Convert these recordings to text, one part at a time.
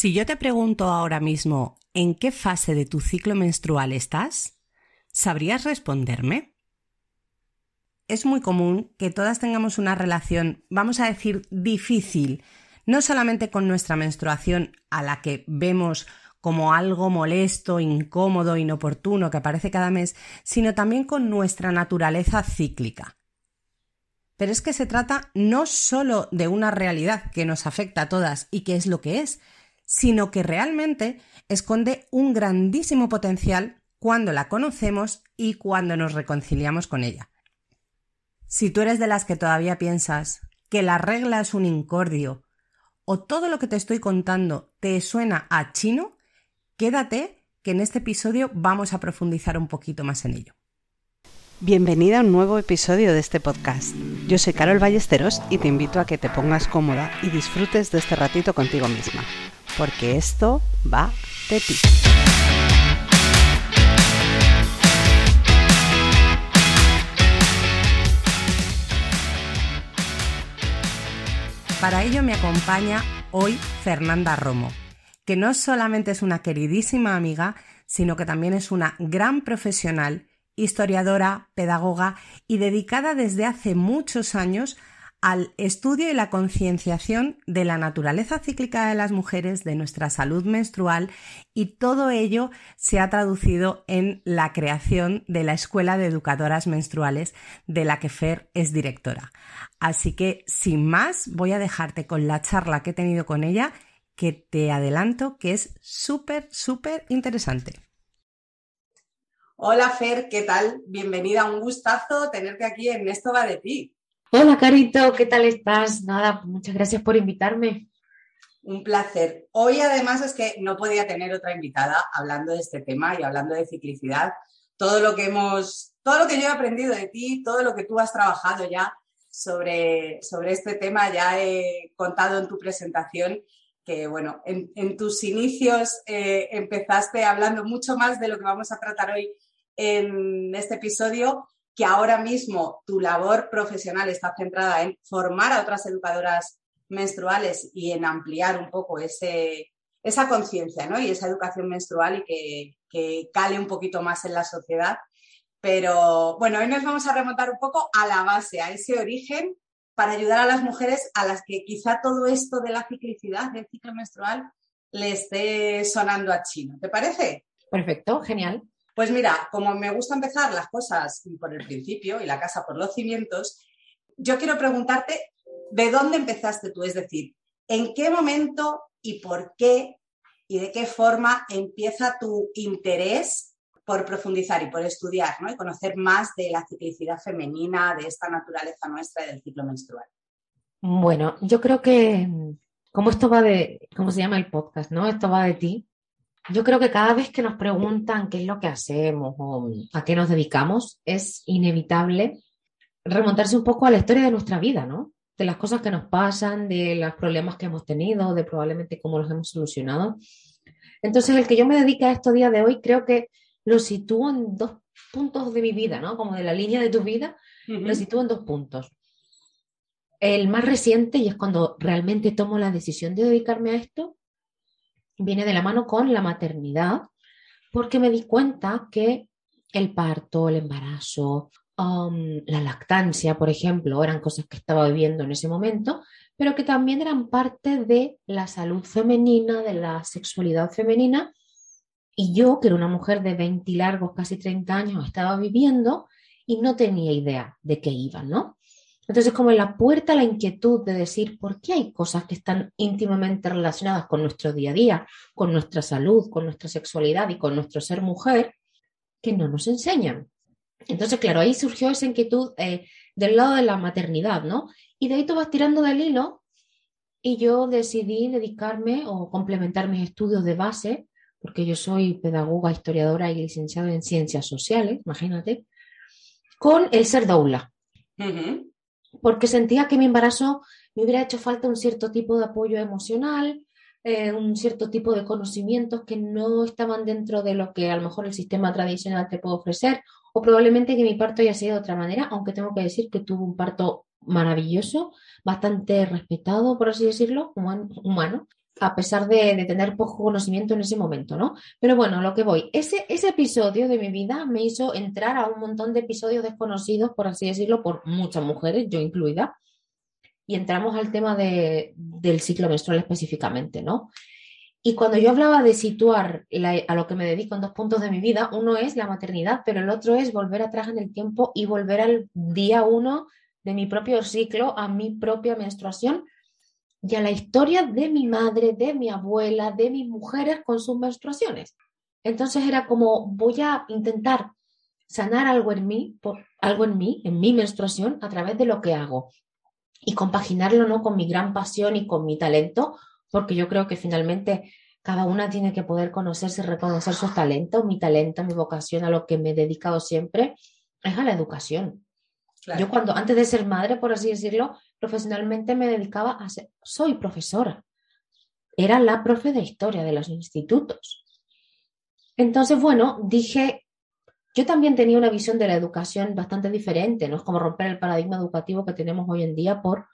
Si yo te pregunto ahora mismo en qué fase de tu ciclo menstrual estás, ¿sabrías responderme? Es muy común que todas tengamos una relación, vamos a decir, difícil, no solamente con nuestra menstruación, a la que vemos como algo molesto, incómodo, inoportuno que aparece cada mes, sino también con nuestra naturaleza cíclica. Pero es que se trata no solo de una realidad que nos afecta a todas y que es lo que es, sino que realmente esconde un grandísimo potencial cuando la conocemos y cuando nos reconciliamos con ella. Si tú eres de las que todavía piensas que la regla es un incordio o todo lo que te estoy contando te suena a chino, quédate que en este episodio vamos a profundizar un poquito más en ello. Bienvenida a un nuevo episodio de este podcast. Yo soy Carol Ballesteros y te invito a que te pongas cómoda y disfrutes de este ratito contigo misma, porque esto va de ti. Para ello me acompaña hoy Fernanda Romo, que no solamente es una queridísima amiga, sino que también es una gran profesional historiadora, pedagoga y dedicada desde hace muchos años al estudio y la concienciación de la naturaleza cíclica de las mujeres, de nuestra salud menstrual y todo ello se ha traducido en la creación de la Escuela de Educadoras Menstruales de la que Fer es directora. Así que, sin más, voy a dejarte con la charla que he tenido con ella, que te adelanto que es súper, súper interesante. Hola Fer, ¿qué tal? Bienvenida, un gustazo tenerte aquí en Esto va de ti. Hola Carito, ¿qué tal estás? Nada, muchas gracias por invitarme. Un placer. Hoy además es que no podía tener otra invitada hablando de este tema y hablando de ciclicidad. Todo lo que hemos, todo lo que yo he aprendido de ti, todo lo que tú has trabajado ya sobre, sobre este tema, ya he contado en tu presentación que bueno, en, tus inicios eh, empezaste hablando mucho más de lo que vamos a tratar hoy en este episodio que ahora mismo tu labor profesional está centrada en formar a otras educadoras menstruales y en ampliar un poco esa conciencia ¿no? y esa educación menstrual y que, que, cale un poquito más en la sociedad. Pero bueno, hoy nos vamos a remontar un poco a la base, a ese origen, para ayudar a las mujeres a las que quizá todo esto de la ciclicidad, del ciclo menstrual, le esté sonando a chino. ¿Te parece? Perfecto, genial. Pues mira, como me gusta empezar las cosas por el principio y la casa por los cimientos, yo quiero preguntarte de dónde empezaste tú, es decir, en qué momento y por qué y de qué forma empieza tu interés por profundizar y por estudiar ¿no? y conocer más de la ciclicidad femenina, de esta naturaleza nuestra y del ciclo menstrual. Bueno, yo creo que como esto va de, ¿cómo se llama el podcast? ¿No? Esto va de ti yo creo que cada vez que nos preguntan qué es lo que hacemos o a qué nos dedicamos, es inevitable remontarse un poco a la historia de nuestra vida, ¿no? De las cosas que nos pasan, de los problemas que hemos tenido, de probablemente cómo los hemos solucionado. Entonces, el que yo me dedique a esto día de hoy, creo que lo sitúo en dos puntos de mi vida, ¿no? Como de la línea de tu vida, lo sitúo en dos puntos. El más reciente, y es cuando realmente tomo la decisión de dedicarme a esto, viene de la mano con la maternidad, porque me di cuenta que el parto, el embarazo, um, la lactancia, por ejemplo, eran cosas que estaba viviendo en ese momento, pero que también eran parte de la salud femenina, de la sexualidad femenina. Y yo, que era una mujer de 20 largos, casi 30 años, estaba viviendo y no tenía idea de qué iba, ¿no? Entonces, como en la puerta la inquietud de decir por qué hay cosas que están íntimamente relacionadas con nuestro día a día, con nuestra salud, con nuestra sexualidad y con nuestro ser mujer, que no nos enseñan. Entonces, claro, ahí surgió esa inquietud eh, del lado de la maternidad, ¿no? Y de ahí tú vas tirando del hilo y yo decidí dedicarme o complementar mis estudios de base, porque yo soy pedagoga, historiadora y licenciada en ciencias sociales, imagínate, con el ser doula porque sentía que mi embarazo me hubiera hecho falta un cierto tipo de apoyo emocional, eh, un cierto tipo de conocimientos que no estaban dentro de lo que a lo mejor el sistema tradicional te puede ofrecer, o probablemente que mi parto haya sido de otra manera, aunque tengo que decir que tuve un parto maravilloso, bastante respetado, por así decirlo, humano, a pesar de, tener poco conocimiento en ese momento, ¿no? Pero bueno, lo que voy, ese, ese episodio de mi vida me hizo entrar a un montón de episodios desconocidos, por así decirlo, por muchas mujeres, yo incluida, y entramos al tema de, del ciclo menstrual específicamente, ¿no? Y cuando yo hablaba de situar a lo que me dedico en dos puntos de mi vida, uno es la maternidad, pero el otro es volver atrás en el tiempo y volver al día uno de mi propio ciclo, a mi propia menstruación y a la historia de mi madre, de mi abuela, de mis mujeres con sus menstruaciones. Entonces era como voy a intentar sanar algo en mí, por, algo en mí, en mi menstruación, a través de lo que hago y compaginarlo ¿no? con mi gran pasión y con mi talento, porque yo creo que finalmente cada una tiene que poder conocerse y reconocer sus talentos. Mi talento, mi vocación, a lo que me he dedicado siempre, es a la educación. Yo cuando, antes de ser madre, por así decirlo, profesionalmente me dedicaba a ser, soy profesora. Era la profe de historia de los institutos. Entonces, bueno, dije, yo también tenía una visión de la educación bastante diferente, no es como romper el paradigma educativo que tenemos hoy en día por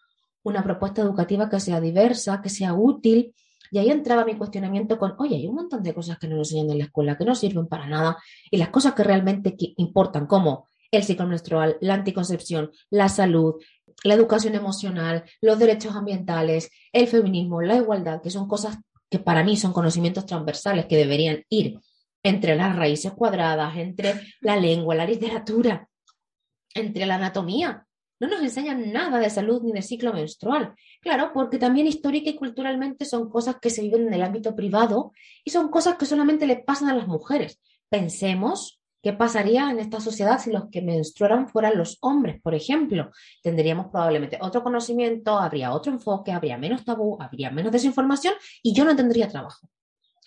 una propuesta educativa que sea diversa, que sea útil. Y ahí entraba mi cuestionamiento con, oye, hay un montón de cosas que no nos enseñan en la escuela, que no sirven para nada, y las cosas que realmente importan, como el ciclo menstrual, la anticoncepción, la salud, la educación emocional, los derechos ambientales, el feminismo, la igualdad, que son cosas que para mí son conocimientos transversales que deberían ir entre las raíces cuadradas, entre la lengua, la literatura, entre la anatomía. No nos enseñan nada de salud ni de ciclo menstrual. Claro, porque también histórica y culturalmente son cosas que se viven en el ámbito privado y son cosas que solamente le pasan a las mujeres. Pensemos ¿Qué pasaría en esta sociedad si los que menstruaran fueran los hombres, por ejemplo? Tendríamos probablemente otro conocimiento, habría otro enfoque, habría menos tabú, habría menos desinformación y yo no tendría trabajo.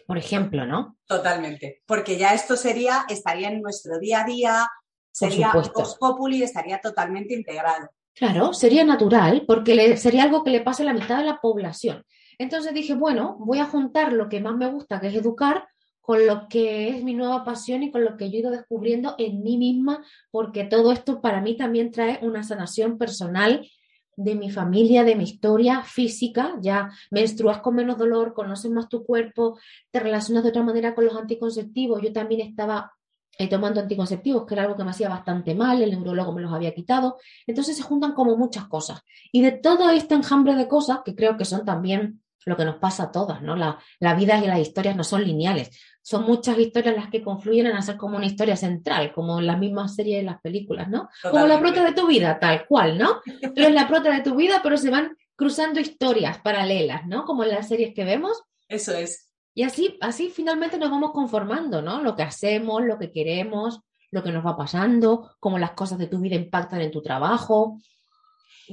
Por ejemplo, ¿no? Totalmente, porque ya esto sería, estaría en nuestro día a día, sería post populi, estaría totalmente integrado. Claro, sería natural, porque sería algo que le pase a la mitad de la población. Entonces dije, bueno, voy a juntar lo que más me gusta, que es educar, con lo que es mi nueva pasión y con lo que yo he ido descubriendo en mí misma, porque todo esto para mí también trae una sanación personal de mi familia, de mi historia física, ya menstruas con menos dolor, conoces más tu cuerpo, te relacionas de otra manera con los anticonceptivos. Yo también estaba eh, tomando anticonceptivos, que era algo que me hacía bastante mal, el neurólogo me los había quitado. Entonces se juntan como muchas cosas. Y de todo este enjambre de cosas, que creo que son también lo que nos pasa a todas, ¿no? La, la vida y las historias no son lineales son muchas historias las que confluyen en hacer como una historia central, como la misma serie de las películas, ¿no? Como la prota de tu vida, tal cual, ¿no? Tú eres la prota de tu vida, pero se van cruzando historias paralelas, ¿no? Como en las series que vemos. Eso es. Y así, así finalmente nos vamos conformando, ¿no? Lo que hacemos, lo que queremos, lo que nos va pasando, cómo las cosas de tu vida impactan en tu trabajo,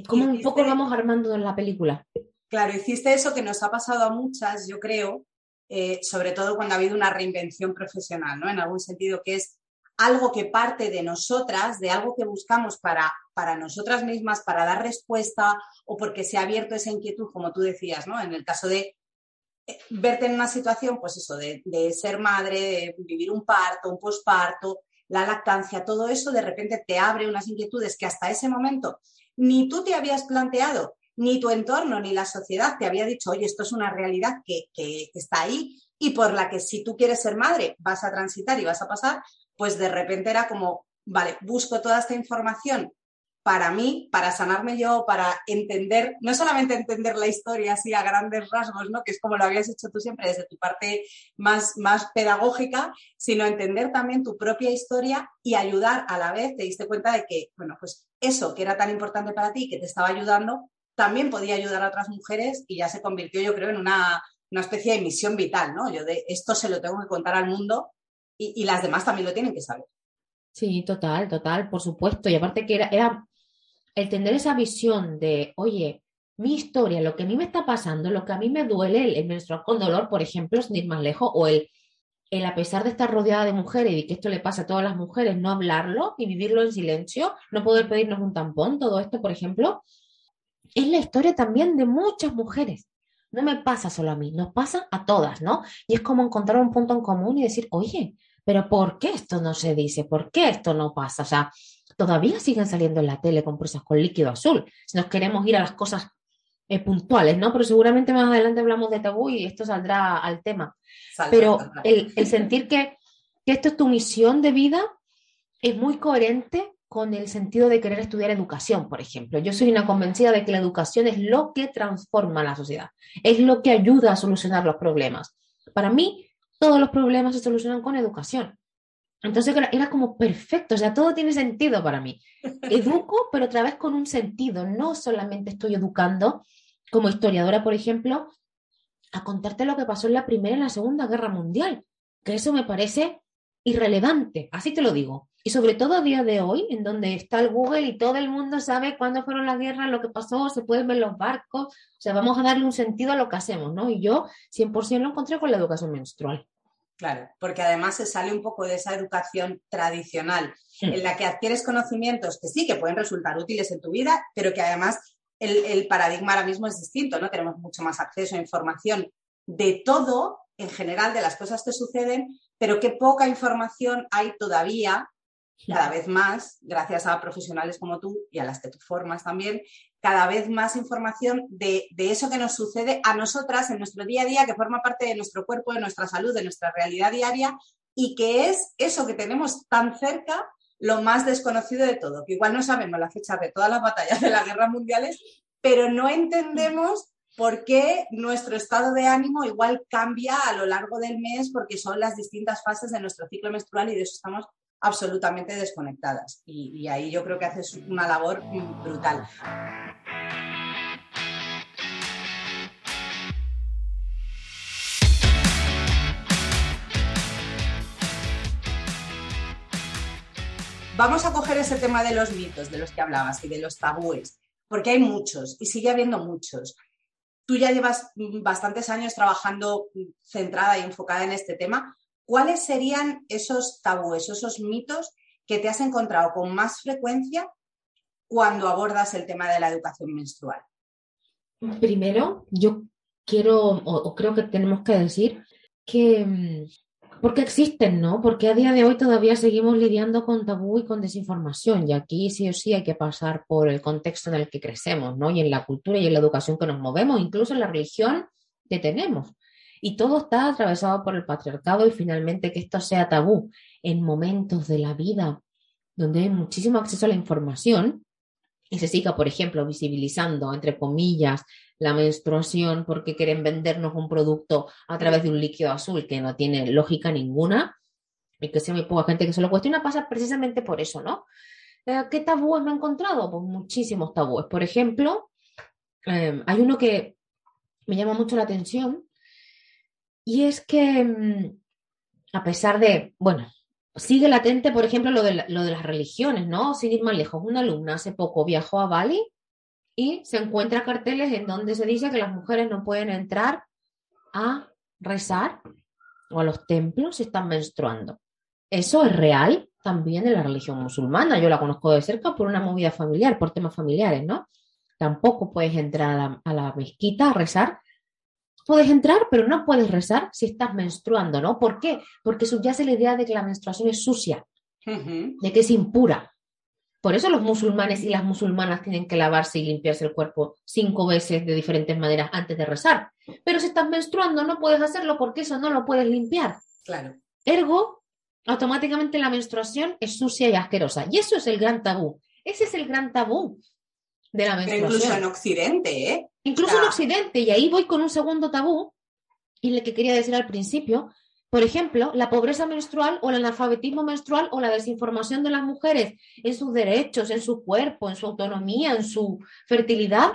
cómo un poco vamos armando en la película. Claro, hiciste eso que nos ha pasado a muchas, yo creo, eh, sobre todo cuando ha habido una reinvención profesional, ¿no? En algún sentido que es algo que parte de nosotras, de algo que buscamos para, para nosotras mismas, para dar respuesta o porque se ha abierto esa inquietud, como tú decías, ¿no? En el caso de eh, verte en una situación, pues eso, de, de ser madre, de vivir un parto, un posparto, la lactancia, todo eso de repente te abre unas inquietudes que hasta ese momento ni tú te habías planteado ni tu entorno ni la sociedad te había dicho, oye, esto es una realidad que, está ahí y por la que si tú quieres ser madre vas a transitar y vas a pasar, pues de repente era como, vale, busco toda esta información para mí, para sanarme yo, para entender, no solamente entender la historia así a grandes rasgos, ¿no? que es como lo habías hecho tú siempre desde tu parte más, más pedagógica, sino entender también tu propia historia y ayudar a la vez, te diste cuenta de que, bueno, pues eso que era tan importante para ti, que te estaba ayudando, también podía ayudar a otras mujeres y ya se convirtió, yo creo, en una, especie de misión vital, ¿no? Yo de esto se lo tengo que contar al mundo y, las demás también lo tienen que saber. Sí, total, total, por supuesto. Y aparte que era, era el tener esa visión de, oye, mi historia, lo que a mí me está pasando, lo que a mí me duele, el, menstruar con dolor, por ejemplo, sin ir más lejos, o el, el a pesar de estar rodeada de mujeres y que esto le pasa a todas las mujeres, no hablarlo y vivirlo en silencio, no poder pedirnos un tampón, todo esto, por ejemplo, es la historia también de muchas mujeres. No me pasa solo a mí, nos pasa a todas, ¿no? Y es como encontrar un punto en común y decir, oye, pero ¿por qué esto no se dice? ¿Por qué esto no pasa? O sea, todavía siguen saliendo en la tele con presas con líquido azul. Si nos queremos ir a las cosas eh, puntuales, ¿no? Pero seguramente más adelante hablamos de tabú y esto saldrá al tema. Pero el, sentir que, que esto es tu misión de vida es muy coherente con el sentido de querer estudiar educación, por ejemplo. Yo soy una convencida de que la educación es lo que transforma la sociedad, es lo que ayuda a solucionar los problemas. Para mí, todos los problemas se solucionan con educación. Entonces era, como perfecto, o sea, todo tiene sentido para mí. Educo, pero otra vez con un sentido. No solamente estoy educando como historiadora, por ejemplo, a contarte lo que pasó en la Primera y la Segunda Guerra Mundial, que eso me parece irrelevante, así te lo digo. Y sobre todo a día de hoy, en donde está el Google y todo el mundo sabe cuándo fueron las guerras, lo que pasó, se pueden ver los barcos, o sea, vamos a darle un sentido a lo que hacemos, ¿no? Y yo 100% lo encontré con la educación menstrual. Claro, porque además se sale un poco de esa educación tradicional, en la que adquieres conocimientos que sí, que pueden resultar útiles en tu vida, pero que además el, el paradigma ahora mismo es distinto, ¿no? Tenemos mucho más acceso a información de todo en general, de las cosas que suceden, pero qué poca información hay todavía cada vez más, gracias a profesionales como tú y a las que tú formas también, cada vez más información de, eso que nos sucede a nosotras en nuestro día a día, que forma parte de nuestro cuerpo, de nuestra salud, de nuestra realidad diaria y que es eso que tenemos tan cerca, lo más desconocido de todo, que igual no sabemos la fecha de todas las batallas de las guerras mundiales, pero no entendemos por qué nuestro estado de ánimo igual cambia a lo largo del mes porque son las distintas fases de nuestro ciclo menstrual y de eso estamos absolutamente desconectadas. Y, ahí yo creo que haces una labor brutal. Vamos a coger ese tema de los mitos de los que hablabas y de los tabúes, porque hay muchos y sigue habiendo muchos. Tú ya llevas bastantes años trabajando centrada y enfocada en este tema. ¿cuáles serían esos tabúes, esos mitos que te has encontrado con más frecuencia cuando abordas el tema de la educación menstrual? Primero, yo quiero o, creo que tenemos que decir que, mm, porque existen, ¿no? Porque a día de hoy todavía seguimos lidiando con tabú y con desinformación y aquí sí o sí hay que pasar por el contexto en el que crecemos, ¿no? Y en la cultura y en la educación que nos movemos, incluso en la religión que tenemos. Y todo está atravesado por el patriarcado y finalmente que esto sea tabú en momentos de la vida donde hay muchísimo acceso a la información y se siga, por ejemplo, visibilizando, entre comillas, la menstruación porque quieren vendernos un producto a través de un líquido azul que no tiene lógica ninguna y que sea muy poca gente que se lo cuestiona, pasa precisamente por eso, ¿no? Eh, ¿Qué tabúes me he encontrado? Pues muchísimos tabúes. Por ejemplo, eh, hay uno que me llama mucho la atención y es que, mm, a pesar de, bueno, sigue latente, por ejemplo, lo de, lo de las religiones, ¿no? Sin ir más lejos, una alumna hace poco viajó a Bali y se encuentra carteles en donde se dice que las mujeres no pueden entrar a rezar o a los templos si están menstruando. Eso es real también en la religión musulmana. Yo la conozco de cerca por una movida familiar, por temas familiares, ¿no? Tampoco puedes entrar a la, a la mezquita a rezar puedes entrar, pero no puedes rezar si estás menstruando, ¿no? ¿Por qué? Porque subyace la idea de que la menstruación es sucia, de que es impura. Por eso los musulmanes y las musulmanas tienen que lavarse y limpiarse el cuerpo cinco veces de diferentes maneras antes de rezar. Pero si estás menstruando no puedes hacerlo porque eso no lo puedes limpiar. Claro. Ergo, automáticamente la menstruación es sucia y asquerosa. Y eso es el gran tabú. Ese es el gran tabú de la menstruación. incluso en Occidente, ¿eh? Incluso en Occidente, y ahí voy con un segundo tabú, y lo que quería decir al principio, por ejemplo, la pobreza menstrual o el analfabetismo menstrual o la desinformación de las mujeres en sus derechos, en su cuerpo, en su autonomía, en su fertilidad,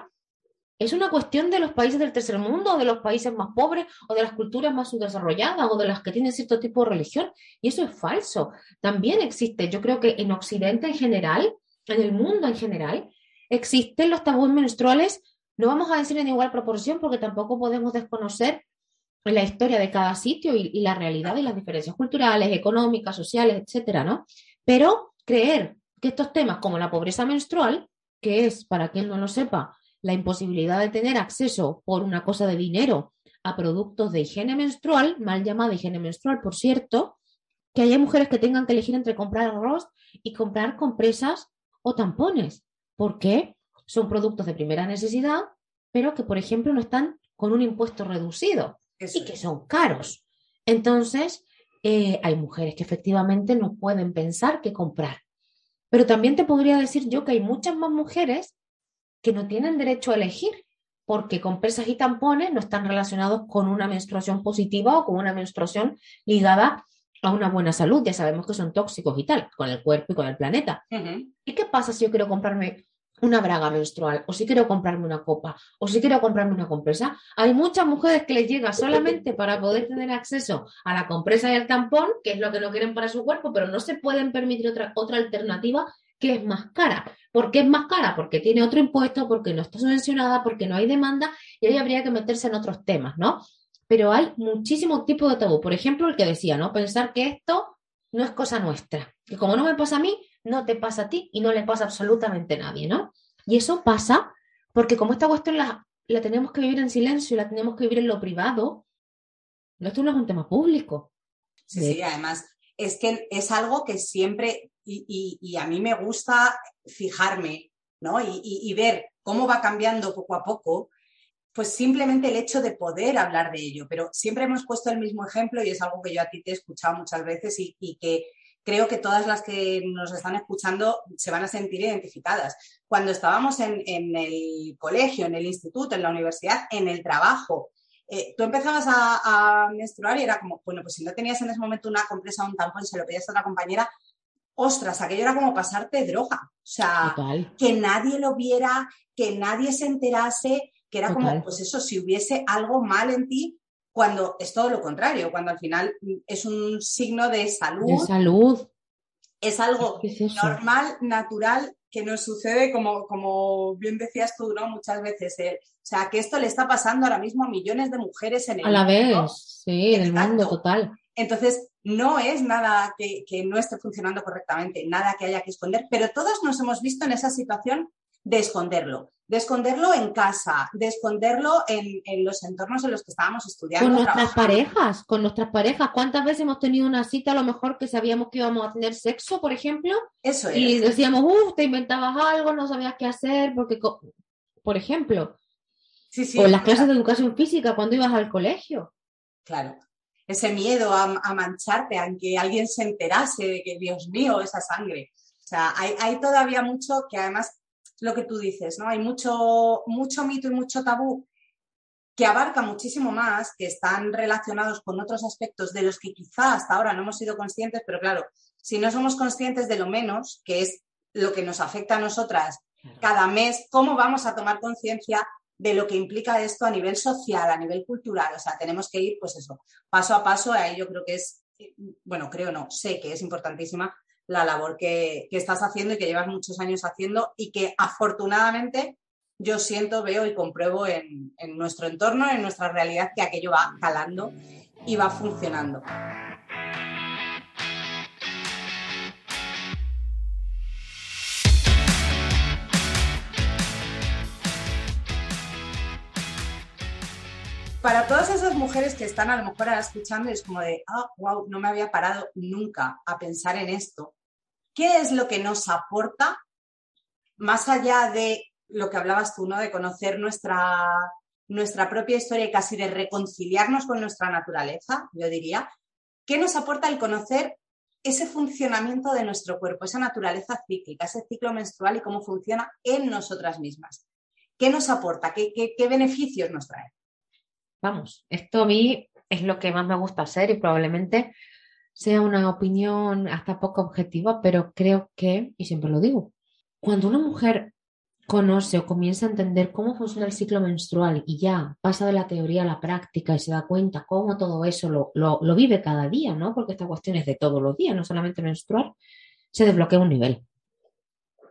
es una cuestión de los países del tercer mundo, o de los países más pobres, o de las culturas más subdesarrolladas, o de las que tienen cierto tipo de religión. Y eso es falso. También existe, yo creo que en Occidente en general, en el mundo en general, existen los tabúes menstruales no vamos a decir en igual proporción porque tampoco podemos desconocer la historia de cada sitio y, la realidad y las diferencias culturales, económicas, sociales, etcétera, ¿no? Pero creer que estos temas como la pobreza menstrual, que es, para quien no lo sepa, la imposibilidad de tener acceso por una cosa de dinero a productos de higiene menstrual, mal llamada higiene menstrual, por cierto, que haya mujeres que tengan que elegir entre comprar arroz y comprar compresas o tampones. ¿Por qué? son productos de primera necesidad pero que, por ejemplo, no están con un impuesto reducido y que son caros. Entonces, eh, hay mujeres que efectivamente no pueden pensar qué comprar. Pero también te podría decir yo que hay muchas más mujeres que no tienen derecho a elegir porque con pesas y tampones no están relacionados con una menstruación positiva o con una menstruación ligada a una buena salud. Ya sabemos que son tóxicos y tal, con el cuerpo y con el planeta. ¿Y qué pasa si yo quiero comprarme una braga menstrual, o si quiero comprarme una copa, o si quiero comprarme una compresa. Hay muchas mujeres que les llega solamente para poder tener acceso a la compresa y al tampón, que es lo que no quieren para su cuerpo, pero no se pueden permitir otra, otra alternativa que es más cara. ¿Por qué es más cara? Porque tiene otro impuesto, porque no está subvencionada, porque no hay demanda y ahí habría que meterse en otros temas, ¿no? Pero hay muchísimos tipos de tabú. Por ejemplo, el que decía, ¿no? Pensar que esto no es cosa nuestra, que como no me pasa a mí, no te pasa a ti y no le pasa absolutamente a nadie, ¿no? Y eso pasa porque como esta cuestión la, la tenemos que vivir en silencio, la tenemos que vivir en lo privado, esto no es un tema público. Sí, sí, además es que es algo que siempre, y, a mí me gusta fijarme, ¿no? Y, y, ver cómo va cambiando poco a poco, pues simplemente el hecho de poder hablar de ello. Pero siempre hemos puesto el mismo ejemplo y es algo que yo a ti te he escuchado muchas veces y, que creo que todas las que nos están escuchando se van a sentir identificadas. Cuando estábamos en, el colegio, en el instituto, en la universidad, en el trabajo, eh, tú empezabas a, menstruar y era como, bueno, pues si no tenías en ese momento una compresa o un tampón, se lo pedías a otra compañera, ostras, aquello era como pasarte droga. O sea, que nadie lo viera, que nadie se enterase, que era como, pues eso, si hubiese algo mal en ti, cuando es todo lo contrario, cuando al final es un signo de salud. De salud. Es algo normal, natural, que nos sucede, como, como bien decías tú, ¿no? Muchas veces. Eh, o sea, que esto le está pasando ahora mismo a millones de mujeres en el mundo. A la vez, sí, en el mundo total. Entonces, no es nada que, que, no esté funcionando correctamente, nada que haya que esconder, pero todos nos hemos visto en esa situación de esconderlo, de esconderlo en casa, de esconderlo en, los entornos en los que estábamos estudiando. Con nuestras parejas, con nuestras parejas. ¿Cuántas veces hemos tenido una cita a lo mejor que sabíamos que íbamos a tener sexo, por ejemplo? Eso es. Y decíamos, uff, te inventabas algo, no sabías qué hacer, porque, por ejemplo, sí, sí, o en las clases de educación física cuando ibas al colegio. Claro. Ese miedo a, mancharte, a que alguien se enterase de que, Dios mío, esa sangre. O sea, hay, hay todavía mucho que además lo que tú dices, ¿no? Hay mucho, mucho mito y mucho tabú que abarca muchísimo más, que están relacionados con otros aspectos de los que quizá hasta ahora no hemos sido conscientes, pero claro, si no somos conscientes de lo menos, que es lo que nos afecta a nosotras cada mes, ¿cómo vamos a tomar conciencia de lo que implica esto a nivel social, a nivel cultural? O sea, tenemos que ir, pues eso, paso a paso, ahí yo creo que es, bueno, creo no, sé que es importantísima la labor que, estás haciendo y que llevas muchos años haciendo y que afortunadamente yo siento, veo y compruebo en, en nuestro entorno, en nuestra realidad, que aquello va calando y va funcionando. para todas esas mujeres que están a lo mejor ahora escuchando es como de, ah, wow, no me había parado nunca a pensar en esto. ¿Qué es lo que nos aporta más allá de lo que hablabas tú. De conocer nuestra, nuestra propia historia y casi de reconciliarnos con nuestra naturaleza, yo diría. ¿Qué nos aporta el conocer ese funcionamiento de nuestro cuerpo, esa naturaleza cíclica, ese ciclo menstrual y cómo funciona en nosotras mismas? ¿Qué nos aporta? ¿Qué, qué beneficios nos trae? Vamos, esto a mí es lo que más me gusta hacer y probablemente sea una opinión hasta poco objetiva, pero creo que, y siempre lo digo, cuando una mujer conoce o comienza a entender cómo funciona el ciclo menstrual y ya pasa de la teoría a la práctica y se da cuenta cómo todo eso lo, lo, vive cada día, ¿no? Porque esta cuestión es de todos los días, no solamente menstrual, se desbloquea un nivel.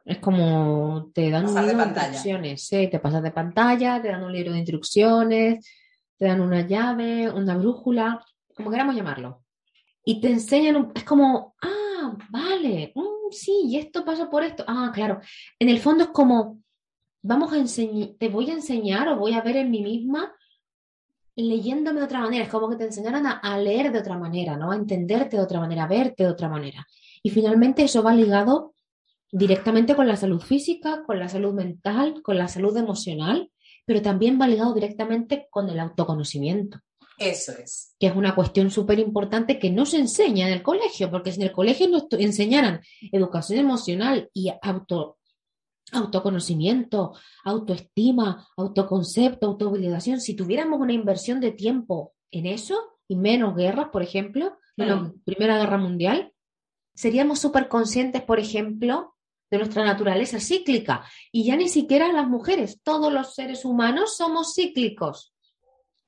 Es como te dan un libro de, instrucciones, te pasas de pantalla, te dan un libro de instrucciones, te dan una llave, una brújula, como queramos llamarlo y te enseñan, es como, ah, vale, mm, sí, y esto pasa por esto. Ah, claro. En el fondo es como, vamos a enseñar, te voy a enseñar o voy a ver en mí misma leyéndome de otra manera. Es como que te enseñaran a, leer de otra manera, ¿no? A entenderte de otra manera, a verte de otra manera. Y finalmente eso va ligado directamente con la salud física, con la salud mental, con la salud emocional, pero también va ligado directamente con el autoconocimiento. Eso es. Que es una cuestión súper importante que no se enseña en el colegio, porque si en el colegio nos enseñaran educación emocional y auto, autoconocimiento, autoestima, autoconcepto, autovalidación, si tuviéramos una inversión de tiempo en eso y menos guerras, por ejemplo, menos Primera Guerra Mundial, seríamos súper conscientes, por ejemplo, de nuestra naturaleza cíclica. Y ya ni siquiera las mujeres, todos los seres humanos somos cíclicos.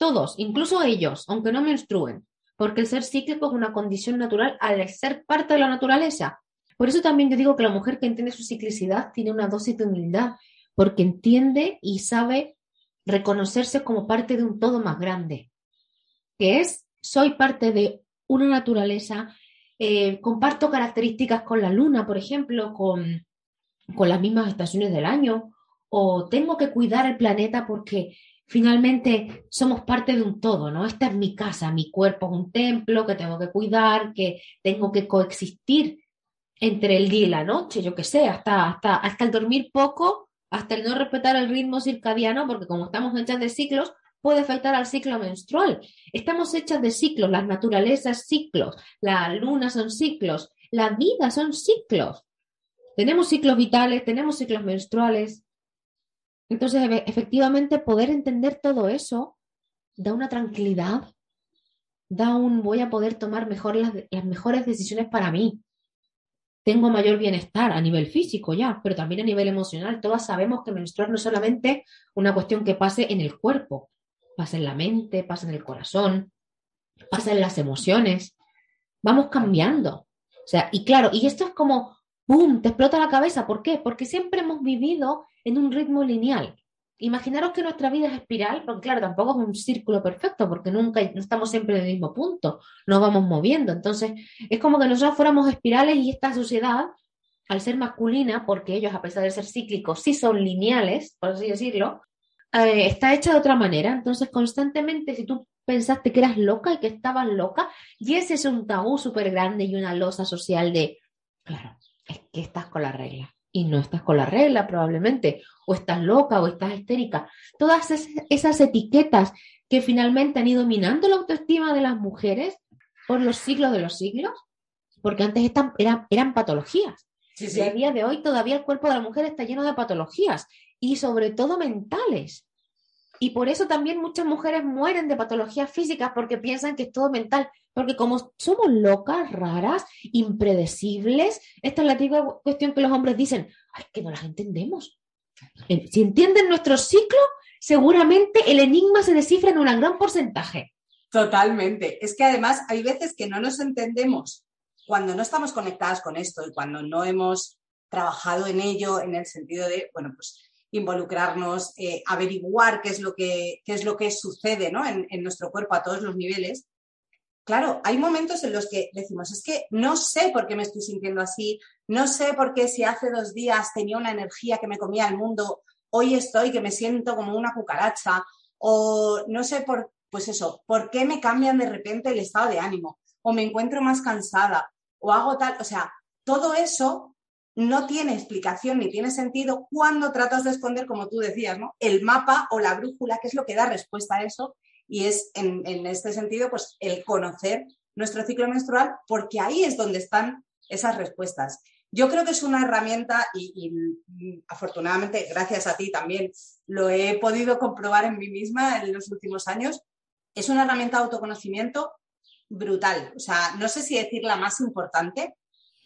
Todos, incluso ellos, aunque no menstruen. Porque el ser cíclico es una condición natural al ser parte de la naturaleza. Por eso también yo digo que la mujer que entiende su ciclicidad tiene una dosis de humildad, porque entiende y sabe reconocerse como parte de un todo más grande, que es, soy parte de una naturaleza, eh, comparto características con la luna, por ejemplo, con, con las mismas estaciones del año, o tengo que cuidar el planeta porque finalmente somos parte de un todo, ¿no? Esta es mi casa, mi cuerpo es un templo que tengo que cuidar, que tengo que coexistir entre el día y la noche, yo qué sé, hasta, hasta, hasta el dormir poco, hasta el no respetar el ritmo circadiano, porque como estamos hechas de ciclos, puede afectar al ciclo menstrual. Estamos hechas de ciclos, las naturalezas ciclos, la luna son ciclos, la vida son ciclos. Tenemos ciclos vitales, tenemos ciclos menstruales. Entonces, efectivamente, poder entender todo eso da una tranquilidad, da un voy a poder tomar mejor las, mejores decisiones para mí. Tengo mayor bienestar a nivel físico ya, pero también a nivel emocional. Todas sabemos que menstruar no es solamente una cuestión que pase en el cuerpo, pasa en la mente, pasa en el corazón, pasa en las emociones. Vamos cambiando. O sea, y claro, y esto es como ¡Bum! Te explota la cabeza. ¿Por qué? Porque siempre hemos vivido en un ritmo lineal. Imaginaros que nuestra vida es espiral, porque claro, tampoco es un círculo perfecto, porque nunca no estamos siempre en el mismo punto, nos vamos moviendo. Entonces, es como que nosotros fuéramos espirales y esta sociedad, al ser masculina, porque ellos, a pesar de ser cíclicos, sí son lineales, por así decirlo, eh, está hecha de otra manera. Entonces, constantemente, si tú pensaste que eras loca y que estabas loca, y ese es un tabú súper grande y una losa social de, claro, es que estás con la regla y no estás con la regla probablemente, o estás loca o estás histérica. Todas esas etiquetas que finalmente han ido minando la autoestima de las mujeres por los siglos de los siglos, porque antes eran, eran patologías. Y a día de hoy todavía el cuerpo de la mujer está lleno de patologías y sobre todo mentales. Y por eso también muchas mujeres mueren de patologías físicas porque piensan que es todo mental. Porque como somos locas, raras, impredecibles, esta es la típica cuestión que los hombres dicen, ay, que no las entendemos. Si entienden nuestro ciclo, seguramente el enigma se descifra en un gran porcentaje. Totalmente. Es que además hay veces que no nos entendemos cuando no estamos conectadas con esto y cuando no hemos trabajado en ello en el sentido de, bueno, pues involucrarnos, eh, averiguar qué es lo que, es lo que sucede ¿no? en, nuestro cuerpo a todos los niveles. Claro, hay momentos en los que decimos, es que no sé por qué me estoy sintiendo así, no sé por qué si hace dos días tenía una energía que me comía el mundo, hoy estoy que me siento como una cucaracha, o no sé por, pues eso, por qué me cambian de repente el estado de ánimo, o me encuentro más cansada, o hago tal, o sea, todo eso no tiene explicación ni tiene sentido cuando tratas de esconder, como tú decías, ¿no? el mapa o la brújula, que es lo que da respuesta a eso, y es en, este sentido, pues el conocer nuestro ciclo menstrual, porque ahí es donde están esas respuestas. Yo creo que es una herramienta y, afortunadamente gracias a ti también lo he podido comprobar en mí misma en los últimos años. Es una herramienta de autoconocimiento brutal. O sea, no sé si decir la más importante,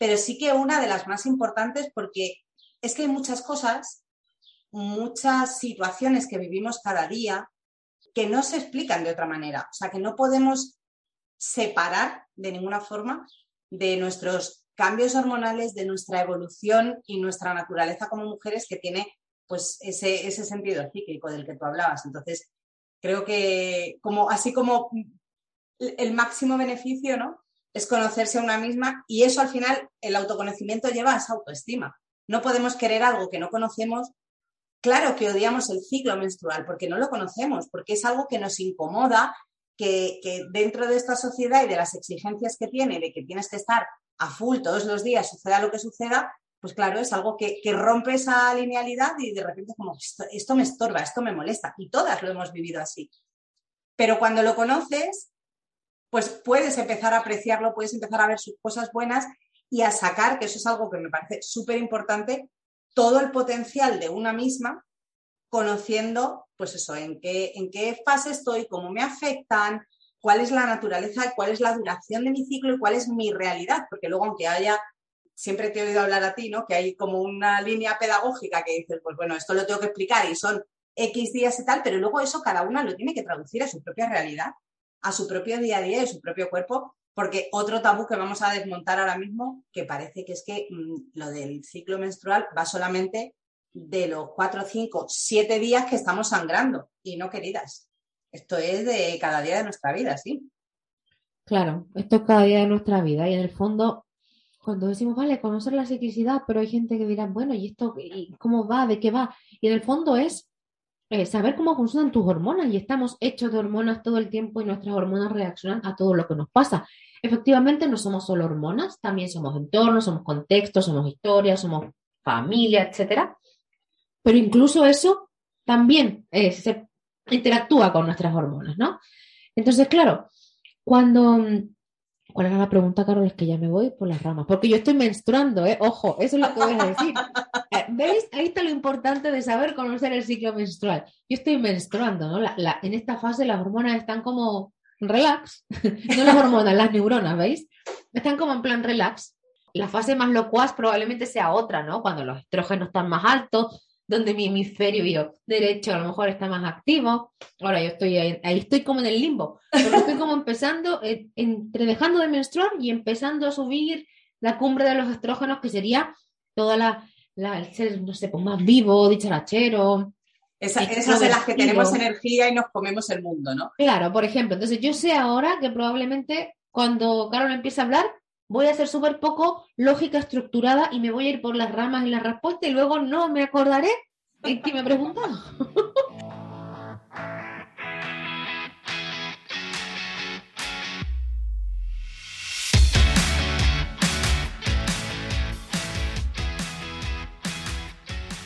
pero sí que una de las más importantes porque es que hay muchas cosas, muchas situaciones que vivimos cada día que no se explican de otra manera. O sea, que no podemos separar de ninguna forma de nuestros cambios hormonales, de nuestra evolución y nuestra naturaleza como mujeres que tiene pues ese, ese sentido cíclico del que tú hablabas. Entonces, creo que como, así como el máximo beneficio, ¿no? Es conocerse a una misma y eso al final, el autoconocimiento lleva a esa autoestima. No podemos querer algo que no conocemos. Claro que odiamos el ciclo menstrual porque no lo conocemos, porque es algo que nos incomoda, que, dentro de esta sociedad y de las exigencias que tiene, de que tienes que estar a full todos los días, suceda lo que suceda, pues claro, es algo que, rompe esa linealidad y de repente como, esto, me estorba, esto me molesta. Y todas lo hemos vivido así. Pero cuando lo conoces, pues puedes empezar a apreciarlo, puedes empezar a ver sus cosas buenas y a sacar, que eso es algo que me parece súper importante, todo el potencial de una misma, conociendo, pues eso, en qué, en qué fase estoy, cómo me afectan, cuál es la naturaleza, cuál es la duración de mi ciclo y cuál es mi realidad, porque luego aunque haya, siempre te he oído hablar a ti, ¿no? Que hay como una línea pedagógica que dices, pues bueno, esto lo tengo que explicar y son X días y tal, pero luego eso cada una lo tiene que traducir a su propia realidad, a su propio día a día y su propio cuerpo porque otro tabú que vamos a desmontar ahora mismo, que parece que es que mm, lo del ciclo menstrual va solamente de los cuatro, cinco, siete días que estamos sangrando. Y no, queridas, esto es de cada día de nuestra vida, ¿sí? Claro, esto es cada día de nuestra vida. Y en el fondo, cuando decimos, vale, conocer la ciclicidad, pero hay gente que dirá, bueno, ¿y esto cómo va? ¿De qué va? Y en el fondo es eh, saber cómo funcionan tus hormonas y estamos hechos de hormonas todo el tiempo y nuestras hormonas reaccionan a todo lo que nos pasa. Efectivamente, no somos solo hormonas, también somos entornos, somos contextos, somos historias, somos familia, etcétera. Pero incluso eso también eh, interactúa con nuestras hormonas, ¿no? Entonces, claro, cuando ¿Cuál era la pregunta, Carol? Es que ya me voy por las ramas. Porque yo estoy menstruando, ¿eh? Ojo, eso es lo que voy a decir. Eh, ¿Veis? Ahí está lo importante de saber conocer el ciclo menstrual. Yo estoy menstruando, ¿no? en esta fase las hormonas están como relax. no las hormonas, las neuronas, ¿veis? Están como en plan relax. La fase más locuaz probablemente sea otra, ¿no? Cuando los estrógenos están más altos, donde mi hemisferio derecho a lo mejor está más activo. Ahora yo estoy ahí, estoy como en el limbo, pero estoy como empezando, eh, entre dejando de menstruar y empezando a subir la cumbre de los estrógenos, que sería toda la, el ser, no sé, pues más vivo, dicharachero. esas son las que tenemos energía y nos comemos el mundo, ¿no? Claro, por ejemplo. Entonces yo sé ahora que probablemente cuando Carol empiece a hablar, voy a ser súper poco lógica, estructurada y me voy a ir por las ramas y la respuesta y luego no me acordaré en qué me preguntado.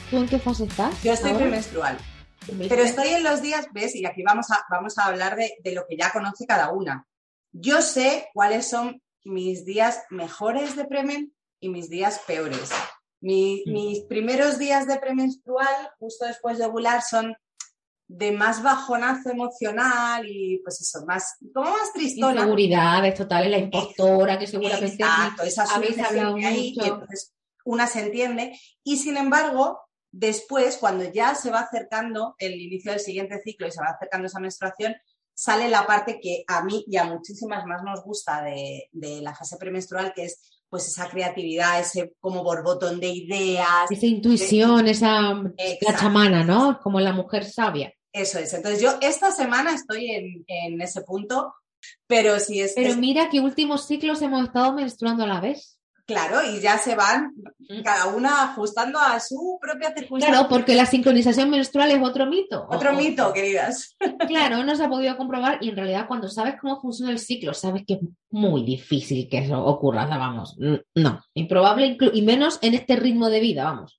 ¿Tú en qué fase estás? Yo estoy premenstrual. Pero estoy en los días, ¿ves? Y aquí vamos a, vamos a hablar de, de lo que ya conoce cada una. Yo sé cuáles son mis días mejores de premen y mis días peores. Mm. Mis primeros días de premenstrual, justo después de ovular, son de más bajonazo emocional y pues eso, más, como más tristona. Inseguridades totales, la impostora que seguramente Exacto, esa habéis hablado ahí, que entonces una se entiende. Y sin embargo, después, cuando ya se va acercando el inicio del siguiente ciclo y se va acercando esa menstruación, sale la parte que a mí y a muchísimas más nos gusta de, la fase premenstrual, que es pues esa creatividad, ese como borbotón de ideas. Esa intuición, esa la chamana, ¿no? Como la mujer sabia. Eso es. Entonces yo esta semana estoy en, en ese punto, pero si es... Pero mira que últimos ciclos hemos estado menstruando a la vez. Claro, y ya se van cada una ajustando a su propia circunstancia. Claro, porque la sincronización menstrual es otro mito. Otro mito, queridas. Claro, no se ha podido comprobar y en realidad cuando sabes cómo funciona el ciclo, sabes que es muy difícil que eso ocurra, vamos, no, improbable y menos en este ritmo de vida, vamos.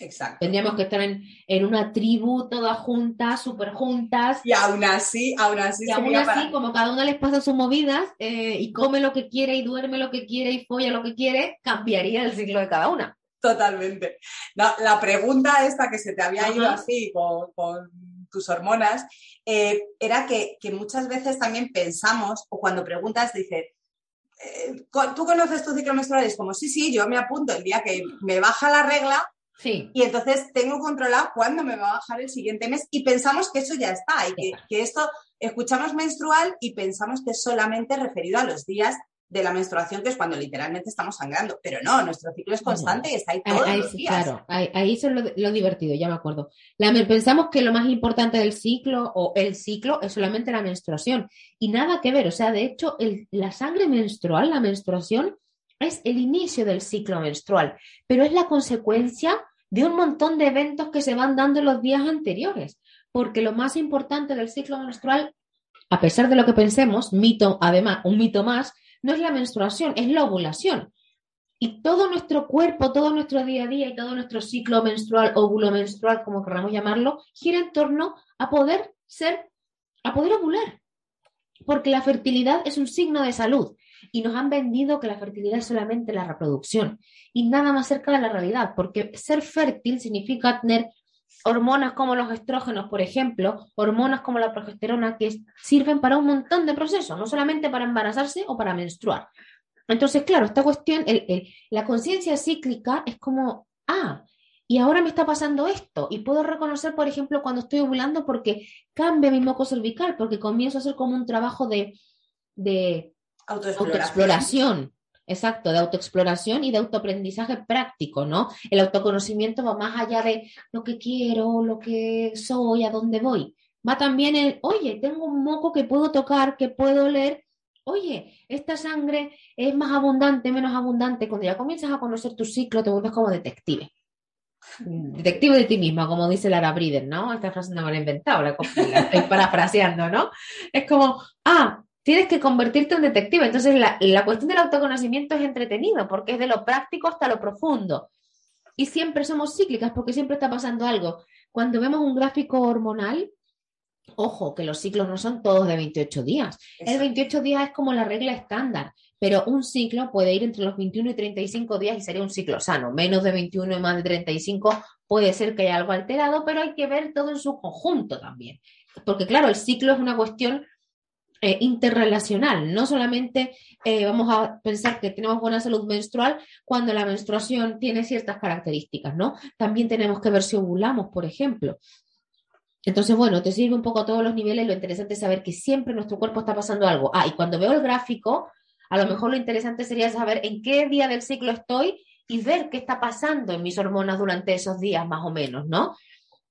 Exacto. Tendríamos que estar en, una tribu todas juntas, súper juntas. Y aún así, aún así. Y aún así, como cada una les pasa sus movidas eh, y come lo que quiere y duerme lo que quiere y folla lo que quiere, cambiaría el ciclo de cada una. Totalmente. la pregunta esta que se te había ido así con, tus hormonas eh, era que, muchas veces también pensamos, o cuando preguntas, dices, eh, ¿tú conoces tu ciclo menstrual? Es como, sí, sí, yo me apunto el día que me baja la regla y entonces tengo controlado cuándo me va a bajar el siguiente mes y pensamos que eso ya está y que, que, esto, escuchamos menstrual y pensamos que es solamente referido a los días de la menstruación, que es cuando literalmente estamos sangrando. Pero no, nuestro ciclo es constante y está ahí todos los días. Claro, ahí, ahí es lo, divertido, ya me acuerdo. La, pensamos que lo más importante del ciclo o el ciclo es solamente la menstruación y nada que ver. O sea, de hecho, el, la sangre menstrual, la menstruación, es el inicio del ciclo menstrual, pero es la consecuencia de un montón de eventos que se van dando en los días anteriores, porque lo más importante del ciclo menstrual, a pesar de lo que pensemos, mito, además, un mito más, no es la menstruación, es la ovulación. Y todo nuestro cuerpo, todo nuestro día a día y todo nuestro ciclo menstrual, óvulo menstrual, como queramos llamarlo, gira en torno a poder ser, a poder ovular. Porque la fertilidad es un signo de salud y nos han vendido que la fertilidad es solamente la reproducción y nada más cerca de la realidad, porque ser fértil significa tener hormonas como los estrógenos, por ejemplo, hormonas como la progesterona, que sirven para un montón de procesos, no solamente para embarazarse o para menstruar. Entonces, claro, esta cuestión, la conciencia cíclica es como, ah, y ahora me está pasando esto, y puedo reconocer, por ejemplo, cuando estoy ovulando porque cambia mi moco cervical, porque comienzo a hacer como un trabajo de, de autoexploración. Exacto, de autoexploración y de autoaprendizaje práctico, ¿no? El autoconocimiento va más allá de lo que quiero, lo que soy, a dónde voy. Va también el, oye, tengo un moco que puedo tocar, que puedo oler, oye, esta sangre es más abundante, menos abundante. Cuando ya comienzas a conocer tu ciclo, te vuelves como detective. Detective de ti misma, como dice Lara Briden, ¿no? Esta frase no me la he inventado, la, estoy parafraseando, ¿no? Es como, ah, tienes que convertirte en detective. Entonces, la, la, cuestión del autoconocimiento es entretenido, porque es de lo práctico hasta lo profundo. Y siempre somos cíclicas, porque siempre está pasando algo. Cuando vemos un gráfico hormonal, Ojo, que los ciclos no son todos de 28 días. El 28 días es como la regla estándar, pero un ciclo puede ir entre los 21 y 35 días y sería un ciclo sano. Menos de 21 y más de 35 puede ser que haya algo alterado, pero hay que ver todo en su conjunto también. Porque claro, el ciclo es una cuestión eh, interrelacional. No solamente eh, vamos a pensar que tenemos buena salud menstrual cuando la menstruación tiene ciertas características, ¿no? También tenemos que ver si ovulamos, por ejemplo. Entonces, bueno, te sirve un poco a todos los niveles. Lo interesante es saber que siempre nuestro cuerpo está pasando algo. Ah, y cuando veo el gráfico, a lo mejor lo interesante sería saber en qué día del ciclo estoy y ver qué está pasando en mis hormonas durante esos días, más o menos, ¿no?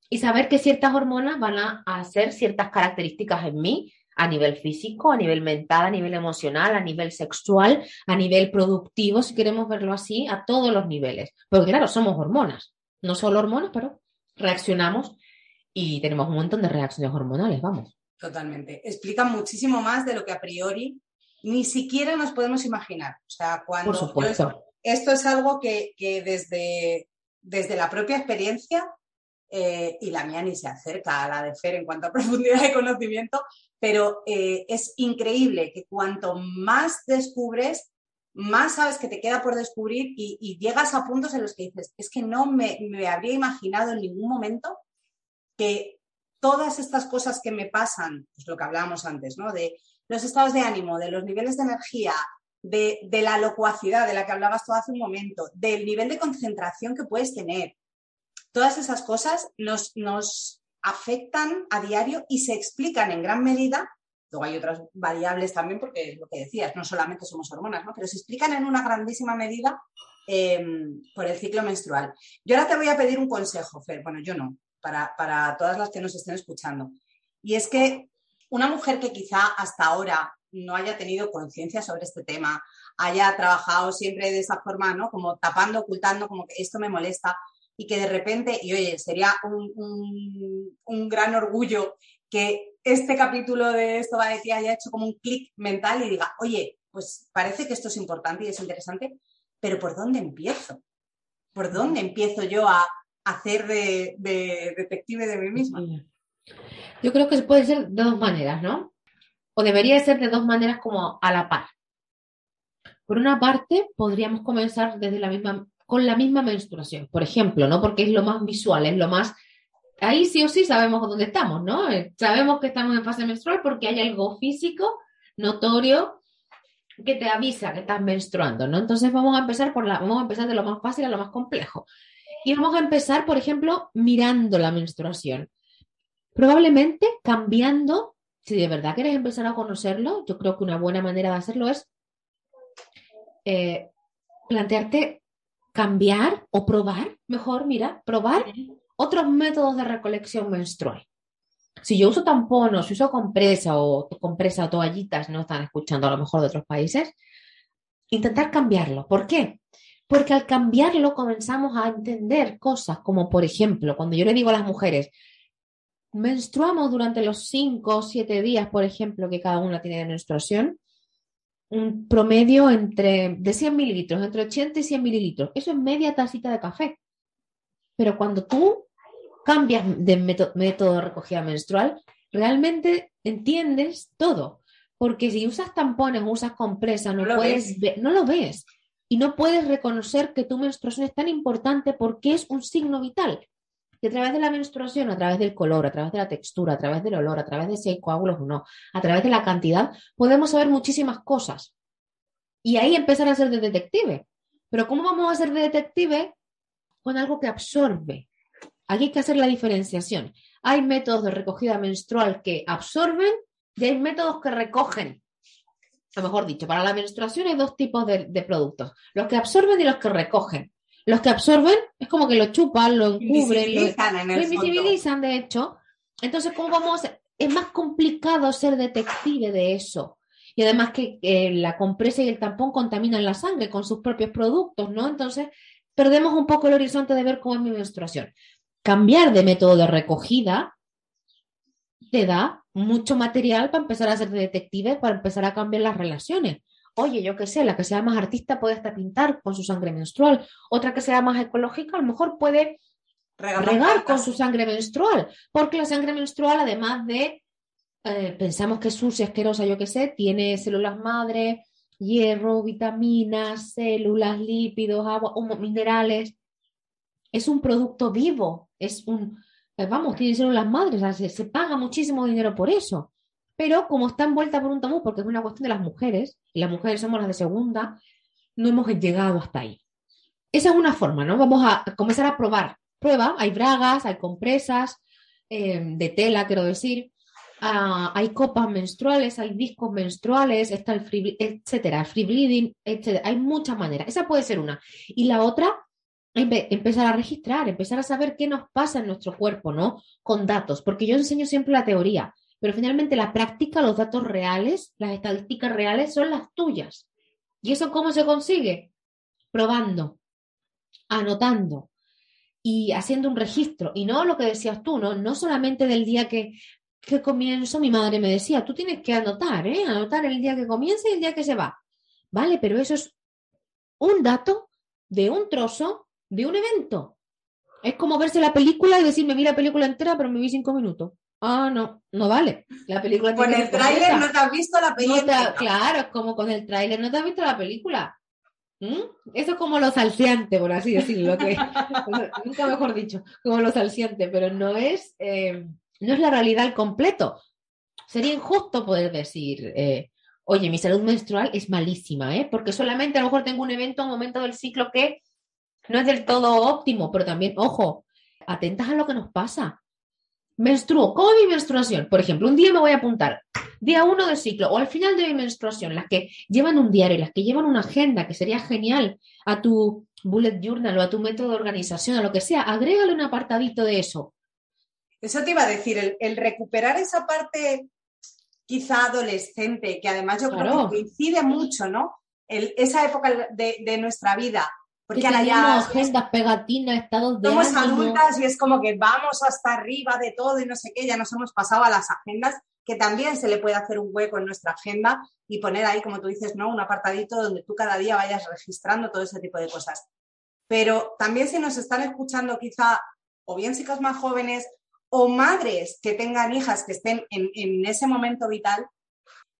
Y saber que ciertas hormonas van a hacer ciertas características en mí a nivel físico, a nivel mental, a nivel emocional, a nivel sexual, a nivel productivo, si queremos verlo así, a todos los niveles. Porque claro, somos hormonas, no solo hormonas, pero reaccionamos y tenemos un montón de reacciones hormonales, vamos. Totalmente. Explica muchísimo más de lo que a priori ni siquiera nos podemos imaginar. O sea, cuando... Por supuesto. esto es algo que, desde, desde la propia experiencia, eh, y la mía ni se acerca a la de Fer en cuanto a profundidad de conocimiento, pero eh, es increíble que cuanto más descubres, más sabes que te queda por descubrir y, llegas a puntos en los que dices, es que no me, me habría imaginado en ningún momento que todas estas cosas que me pasan, pues lo que hablábamos antes, ¿no? De los estados de ánimo, de los niveles de energía, de, la locuacidad de la que hablabas tú hace un momento, del nivel de concentración que puedes tener. Todas esas cosas nos, nos afectan a diario y se explican en gran medida. Luego hay otras variables también, porque lo que decías, no solamente somos hormonas, ¿no? pero se explican en una grandísima medida em, por el ciclo menstrual. Yo ahora te voy a pedir un consejo, Fer. Bueno, yo no, para, todas las que nos estén escuchando. Y es que una mujer que quizá hasta ahora no haya tenido conciencia sobre este tema, haya trabajado siempre de esa forma, ¿no? Como tapando, ocultando, como que esto me molesta, y que de repente, y oye, sería un, un, gran orgullo que este capítulo de esto va a decir haya hecho como un clic mental y diga, oye, pues parece que esto es importante y es interesante, pero ¿por dónde empiezo? ¿Por dónde empiezo yo a hacer de, detective de mí misma. Yo creo que puede ser de dos maneras, ¿no? O debería ser de dos maneras como a la par. Por una parte, podríamos comenzar desde la misma, con la misma menstruación, por ejemplo, ¿no? Porque es lo más visual, es lo más... Ahí sí o sí sabemos dónde estamos, ¿no? Eh, sabemos que estamos en fase menstrual porque hay algo físico, notorio, que te avisa que estás menstruando, ¿no? Entonces vamos a empezar por la, vamos a empezar de lo más fácil a lo más complejo. Y vamos a empezar, por ejemplo, mirando la menstruación. Probablemente cambiando, si de verdad quieres empezar a conocerlo, yo creo que una buena manera de hacerlo es eh, plantearte cambiar o probar, mejor, mira, probar otros métodos de recolección menstrual. Si yo uso tampones, si uso compresa o compresa o toallitas, no están escuchando a lo mejor de otros países, intentar cambiarlo. ¿Por qué? Porque al cambiarlo comenzamos a entender cosas como, por ejemplo, cuando yo le digo a las mujeres, menstruamos durante los cinco o siete días, por ejemplo, que cada una tiene de menstruación, un promedio entre, de 100 mililitros, entre 80 y 100 mililitros. Eso es media tacita de café. Pero cuando tú cambias de método, de recogida menstrual, realmente entiendes todo. Porque si usas tampones, usas compresas, no, puedes no lo ves. Y no puedes reconocer que tu menstruación es tan importante porque es un signo vital. Y a través de la menstruación, a través del color, a través de la textura, a través del olor, a través de si hay coágulos o no, a través de la cantidad, podemos saber muchísimas cosas. Y ahí empezar a ser de detective. Pero ¿cómo vamos a ser de detective con algo que absorbe? Aquí hay que hacer la diferenciación. Hay métodos de recogida menstrual que absorben y hay métodos que recogen. O mejor dicho, para la menstruación hay dos tipos de, de productos, los que absorben y los que recogen. Los que absorben es como que lo chupan, lo encubren, lo, invisibilizan, de hecho. Entonces, ¿cómo vamos a Es más complicado ser detective de eso. Y además que la compresa y el tampón contaminan la sangre con sus propios productos, ¿no? Entonces, perdemos un poco el horizonte de ver cómo es mi menstruación. Cambiar de método de recogida te da mucho material para empezar a ser detective, para empezar a cambiar las relaciones. Oye, yo qué sé, la que sea más artista puede hasta pintar con su sangre menstrual, otra que sea más ecológica a lo mejor puede regar, con su sangre menstrual, porque la sangre menstrual, además de, eh, pensamos que es sucia, asquerosa, yo qué sé, tiene células madre, hierro, vitaminas, células, lípidos, agua, minerales. Es un producto vivo, es un, eh, vamos, tiene células madres, se paga muchísimo dinero por eso pero como está envuelta por un tabú, porque es una cuestión de las mujeres, y las mujeres somos las de segunda, no hemos llegado hasta ahí. Esa es una forma, ¿no? Vamos a comenzar a probar. Prueba, hay bragas, hay compresas em, de tela, quiero decir, ah, hay copas menstruales, hay discos menstruales, está el free, etcétera, free bleeding, etcétera. Hay muchas maneras. Esa puede ser una. Y la otra, empezar a registrar, empezar a saber qué nos pasa en nuestro cuerpo, ¿no? Con datos, porque yo enseño siempre la teoría, pero finalmente la práctica, los datos reales, las estadísticas reales son las tuyas. ¿Y eso cómo se consigue? Probando, anotando y haciendo un registro. Y no lo que decías tú, ¿no? No solamente del día que, que comienzo, mi madre me decía, tú tienes que anotar, ¿eh? Anotar el día que comienza y el día que se va. Vale, pero eso es un dato de un trozo de un evento. Es como verse la película y decirme, mira la película entera, pero me vi cinco minutos. Ah, no, no vale. La película Con el tráiler no te has visto la película. claro, es como con el tráiler no te has visto la película. ¿Mm? Eso es como lo salciante, por así decirlo, que, nunca mejor dicho, como lo salciante, pero no es, eh, no es la realidad al completo. Sería injusto poder decir, eh, oye, mi salud menstrual es malísima, ¿eh? porque solamente a lo mejor tengo un evento, un momento del ciclo que no es del todo óptimo, pero también, ojo, atentas a lo que nos pasa menstruo, ¿cómo mi menstruación? Por ejemplo, un día me voy a apuntar, día uno del ciclo o al final de mi menstruación, las que llevan un diario, las que llevan una agenda, que sería genial a tu bullet journal o a tu método de organización, a lo que sea, agrégale un apartadito de eso. Eso te iba a decir, el, recuperar esa parte quizá adolescente, que además yo creo que coincide mucho, ¿no? esa época de, de nuestra vida porque ahora ya agendas, pegatinas, estados de Somos adultas y es como que vamos hasta arriba de todo y no sé qué, ya nos hemos pasado a las agendas, que también se le puede hacer un hueco en nuestra agenda y poner ahí, como tú dices, ¿no? Un apartadito donde tú cada día vayas registrando todo ese tipo de cosas. Pero también si nos están escuchando quizá, o bien chicas más jóvenes, o madres que tengan hijas que estén en, en ese momento vital,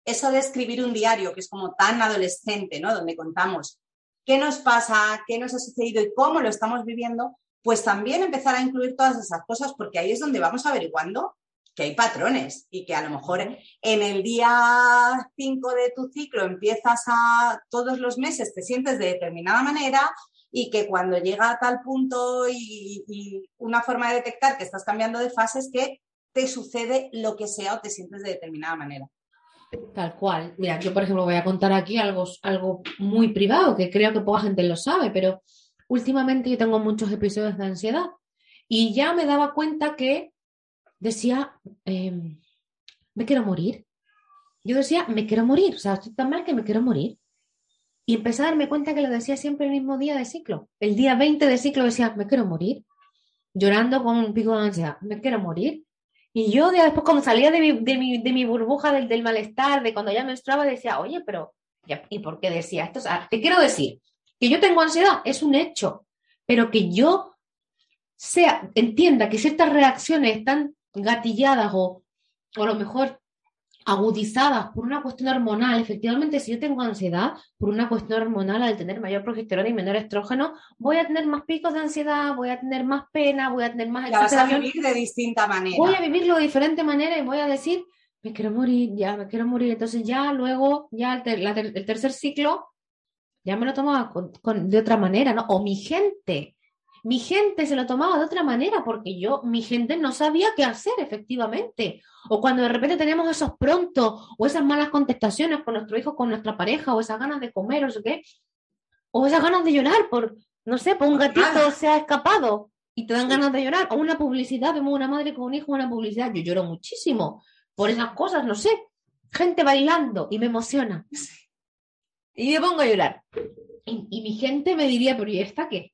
eso de escribir un diario, que es como tan adolescente, ¿no? Donde contamos qué nos pasa, qué nos ha sucedido y cómo lo estamos viviendo, pues también empezar a incluir todas esas cosas, porque ahí es donde vamos averiguando que hay patrones y que a lo mejor en el día 5 de tu ciclo empiezas a todos los meses te sientes de determinada manera y que cuando llega a tal punto y, y una forma de detectar que estás cambiando de fase es que te sucede lo que sea o te sientes de determinada manera. Tal cual. Mira, yo por ejemplo voy a contar aquí algo, algo muy privado, que creo que poca gente lo sabe, pero últimamente yo tengo muchos episodios de ansiedad y ya me daba cuenta que decía, em, me quiero morir. Yo decía, me quiero morir, o sea, estoy tan mal que me quiero morir. Y empecé a darme cuenta que lo decía siempre el mismo día de ciclo. El día 20 de ciclo decía, me quiero morir. Llorando con un pico de ansiedad, me quiero morir. Y yo después, como salía de mi, de mi, de mi burbuja del, del, malestar, de cuando ya menstruaba, decía, oye, pero ¿Y por qué decía esto? O te quiero decir que yo tengo ansiedad, es un hecho, pero que yo sea, entienda que ciertas reacciones están gatilladas o, o a lo mejor agudizadas por una cuestión hormonal, efectivamente, si yo tengo ansiedad por una cuestión hormonal, al tener mayor progesterona y menor estrógeno, voy a tener más picos de ansiedad, voy a tener más pena, voy a tener más... La vas a vivir de distinta manera. Voy a vivirlo de diferente manera y voy a decir, me quiero morir, ya, me quiero morir. Entonces ya luego, ya el, tercer ciclo, ya me lo tomaba de otra manera, ¿no? O mi gente, mi gente se lo tomaba de otra manera porque yo, mi gente no sabía qué hacer efectivamente. O cuando de repente tenemos esos pronto o esas malas contestaciones con nuestro hijo, con nuestra pareja, o esas ganas de comer, o qué, o esas ganas de llorar por, no sé, por un gatito se ha escapado y te dan ganas de llorar, o una publicidad, vemos una madre con un hijo, una publicidad, yo lloro muchísimo por esas cosas, no sé, gente bailando y me emociona. Y me pongo a llorar. Y, y mi gente me diría, pero ¿y esta qué?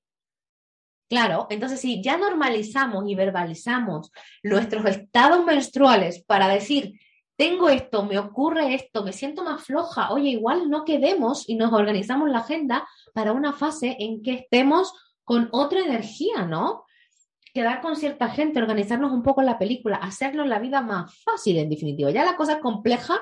Claro, entonces si ya normalizamos y verbalizamos nuestros estados menstruales para decir, tengo esto, me ocurre esto, me siento más floja, oye, igual no quedemos y nos organizamos la agenda para una fase en que estemos con otra energía, ¿no? Quedar con cierta gente, organizarnos un poco la película, hacernos la vida más fácil en definitiva. Ya la cosa es compleja,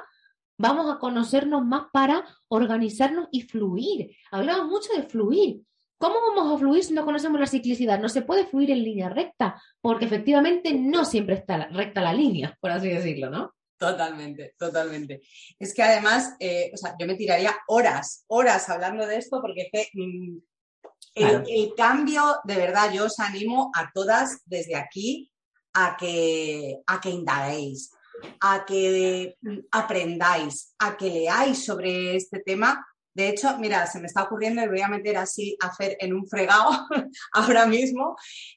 vamos a conocernos más para organizarnos y fluir. Hablamos mucho de fluir. ¿Cómo vamos a fluir si no conocemos la ciclicidad? No se puede fluir en línea recta, porque efectivamente no siempre está recta la línea, por así decirlo, ¿no? Totalmente, totalmente. Es que además, eh, o sea, yo me tiraría horas, horas hablando de esto, porque mm, el, cambio, de verdad, yo os animo a todas desde aquí a que, a que indaguéis, a que mm, aprendáis, a que leáis sobre este tema, de hecho, mira, se me está ocurriendo y voy a meter así a hacer en un fregado ahora mismo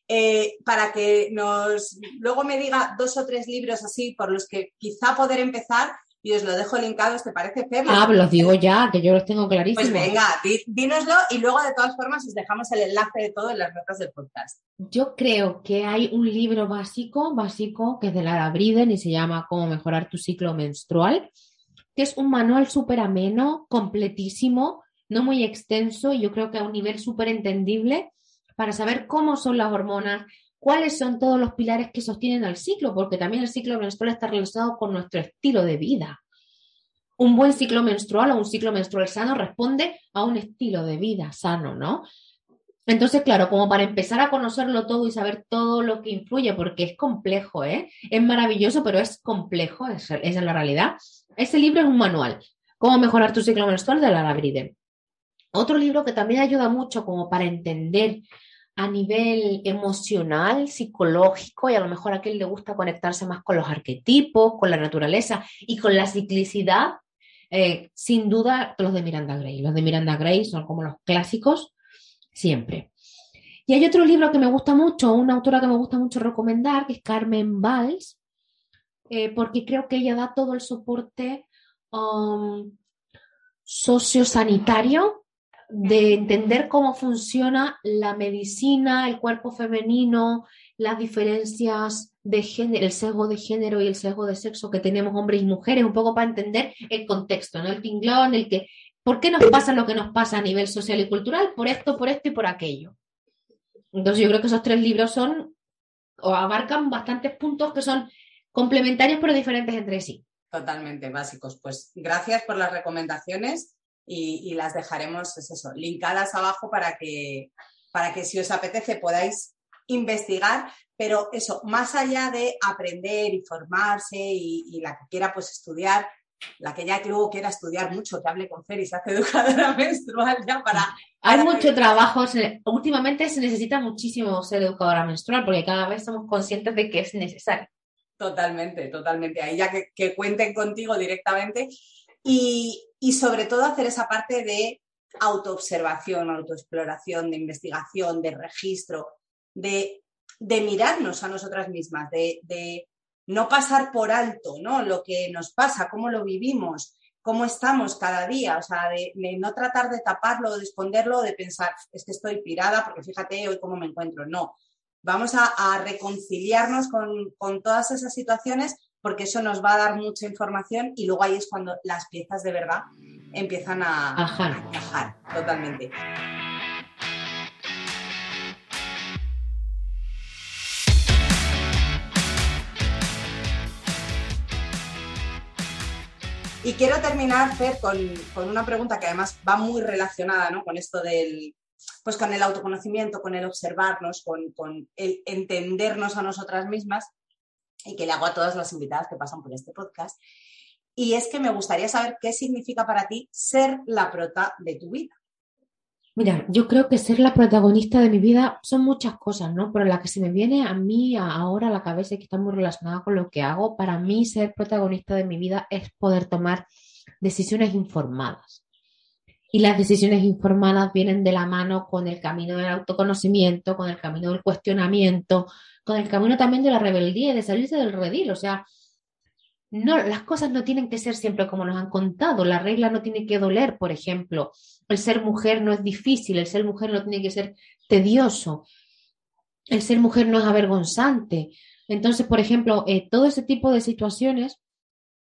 eh, para que nos luego me diga dos o tres libros así por los que quizá poder empezar y os lo dejo linkado, ¿te parece, Fer? Ah, los digo ya, que yo los tengo clarísimos. Pues venga, dínoslo y luego de todas formas os dejamos el enlace de todo en las notas del podcast. Yo creo que hay un libro básico, básico, que es de Lara Briden y se llama Cómo mejorar tu ciclo menstrual que es un manual súper ameno, completísimo, no muy extenso yo creo que a un nivel súper entendible para saber cómo son las hormonas, cuáles son todos los pilares que sostienen al ciclo, porque también el ciclo menstrual está relacionado con nuestro estilo de vida. Un buen ciclo menstrual o un ciclo menstrual sano responde a un estilo de vida sano, ¿no? Entonces, claro, como para empezar a conocerlo todo y saber todo lo que influye, porque es complejo, ¿eh? Es maravilloso, pero es complejo, esa es la realidad. Ese libro es un manual, Cómo mejorar tu ciclo menstrual de Lara Bride. Otro libro que también ayuda mucho como para entender a nivel emocional, psicológico, y a lo mejor a quien le gusta conectarse más con los arquetipos, con la naturaleza y con la ciclicidad, eh, sin duda los de Miranda Gray. Los de Miranda Gray son como los clásicos siempre. Y hay otro libro que me gusta mucho, una autora que me gusta mucho recomendar, que es Carmen Valls, eh, porque creo que ella da todo el soporte um, sociosanitario de entender cómo funciona la medicina, el cuerpo femenino, las diferencias de género, el sesgo de género y el sesgo de sexo que tenemos hombres y mujeres, un poco para entender el contexto, ¿no? El tinglón, el que, ¿por qué nos pasa lo que nos pasa a nivel social y cultural? Por esto, por esto y por aquello. Entonces yo creo que esos tres libros son, o abarcan bastantes puntos que son complementarios pero diferentes entre sí. Totalmente básicos. Pues gracias por las recomendaciones y, las dejaremos, es eso, linkadas abajo para que, para que si os apetece podáis investigar, pero eso, más allá de aprender y formarse y, la que quiera pues estudiar, la que ya luego quiera estudiar mucho, que hable con Fer y se hace educadora menstrual ya para... Hay mucho trabajo, últimamente se necesita muchísimo ser educadora menstrual porque cada vez somos conscientes de que es necesario. Totalmente, totalmente. Ahí ya que, cuenten contigo directamente y, sobre todo hacer esa parte de autoobservación, autoexploración, de investigación, de registro, de, mirarnos a nosotras mismas, de, no pasar por alto ¿no? lo que nos pasa, cómo lo vivimos, cómo estamos cada día, o sea, de, no tratar de taparlo, de esconderlo, de pensar, es que estoy pirada porque fíjate hoy cómo me encuentro. No, vamos a, reconciliarnos con, todas esas situaciones porque eso nos va a dar mucha información y luego ahí es cuando las piezas de verdad empiezan a, Ajá. a encajar totalmente. Y quiero terminar, Fer, con, con una pregunta que además va muy relacionada ¿no? con esto del, pues con el autoconocimiento, con el observarnos, con, el entendernos a nosotras mismas y que le hago a todas las invitadas que pasan por este podcast. Y es que me gustaría saber qué significa para ti ser la prota de tu vida. Mira, yo creo que ser la protagonista de mi vida son muchas cosas, ¿no? Pero la que se me viene a mí ahora a la cabeza y que está muy relacionada con lo que hago, para mí ser protagonista de mi vida es poder tomar decisiones informadas. Y las decisiones informadas vienen de la mano con el camino del autoconocimiento, con el camino del cuestionamiento, con el camino también de la rebeldía y de salirse del redil. O sea, no, las cosas no tienen que ser siempre como nos han contado. La regla no tiene que doler, por ejemplo. El ser mujer no es difícil, el ser mujer no tiene que ser tedioso. El ser mujer no es avergonzante. Entonces, por ejemplo, eh, todo ese tipo de situaciones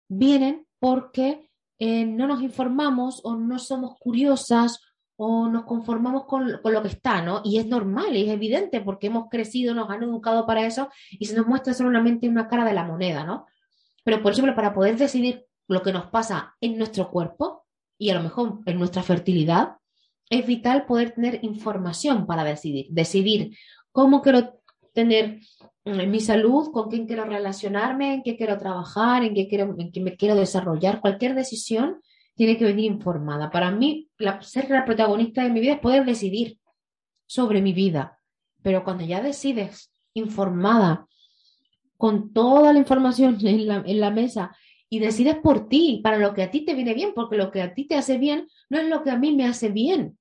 vienen porque eh, no nos informamos o no somos curiosas o nos conformamos con, con lo que está, ¿no? Y es normal, y es evidente porque hemos crecido, nos han educado para eso y se nos muestra solamente una cara de la moneda, ¿no? Pero, por ejemplo, para poder decidir lo que nos pasa en nuestro cuerpo y a lo mejor en nuestra fertilidad, es vital poder tener información para decidir. Decidir cómo quiero tener mm, mi salud, con quién quiero relacionarme, en qué quiero trabajar, en qué, quiero, en qué me quiero desarrollar. Cualquier decisión tiene que venir informada. Para mí, la- ser la protagonista de mi vida es poder decidir sobre mi vida. Pero cuando ya decides informada, con toda la información en la, en la mesa y decides por ti, para lo que a ti te viene bien, porque lo que a ti te hace bien no es lo que a mí me hace bien.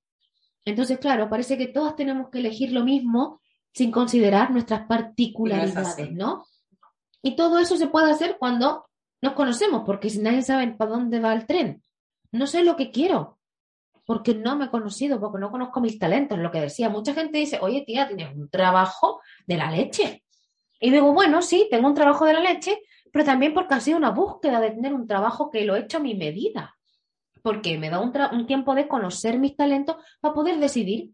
Entonces, claro, parece que todas tenemos que elegir lo mismo sin considerar nuestras particularidades. ¿no? Y todo eso se puede hacer cuando nos conocemos, porque si nadie sabe para dónde va el tren, no sé lo que quiero, porque no me he conocido, porque no conozco mis talentos, lo que decía. Mucha gente dice, oye tía, tienes un trabajo de la leche. Y digo, bueno, sí, tengo un trabajo de la leche, pero también porque ha sido una búsqueda de tener un trabajo que lo he hecho a mi medida, porque me da un, un tiempo de conocer mis talentos para poder decidir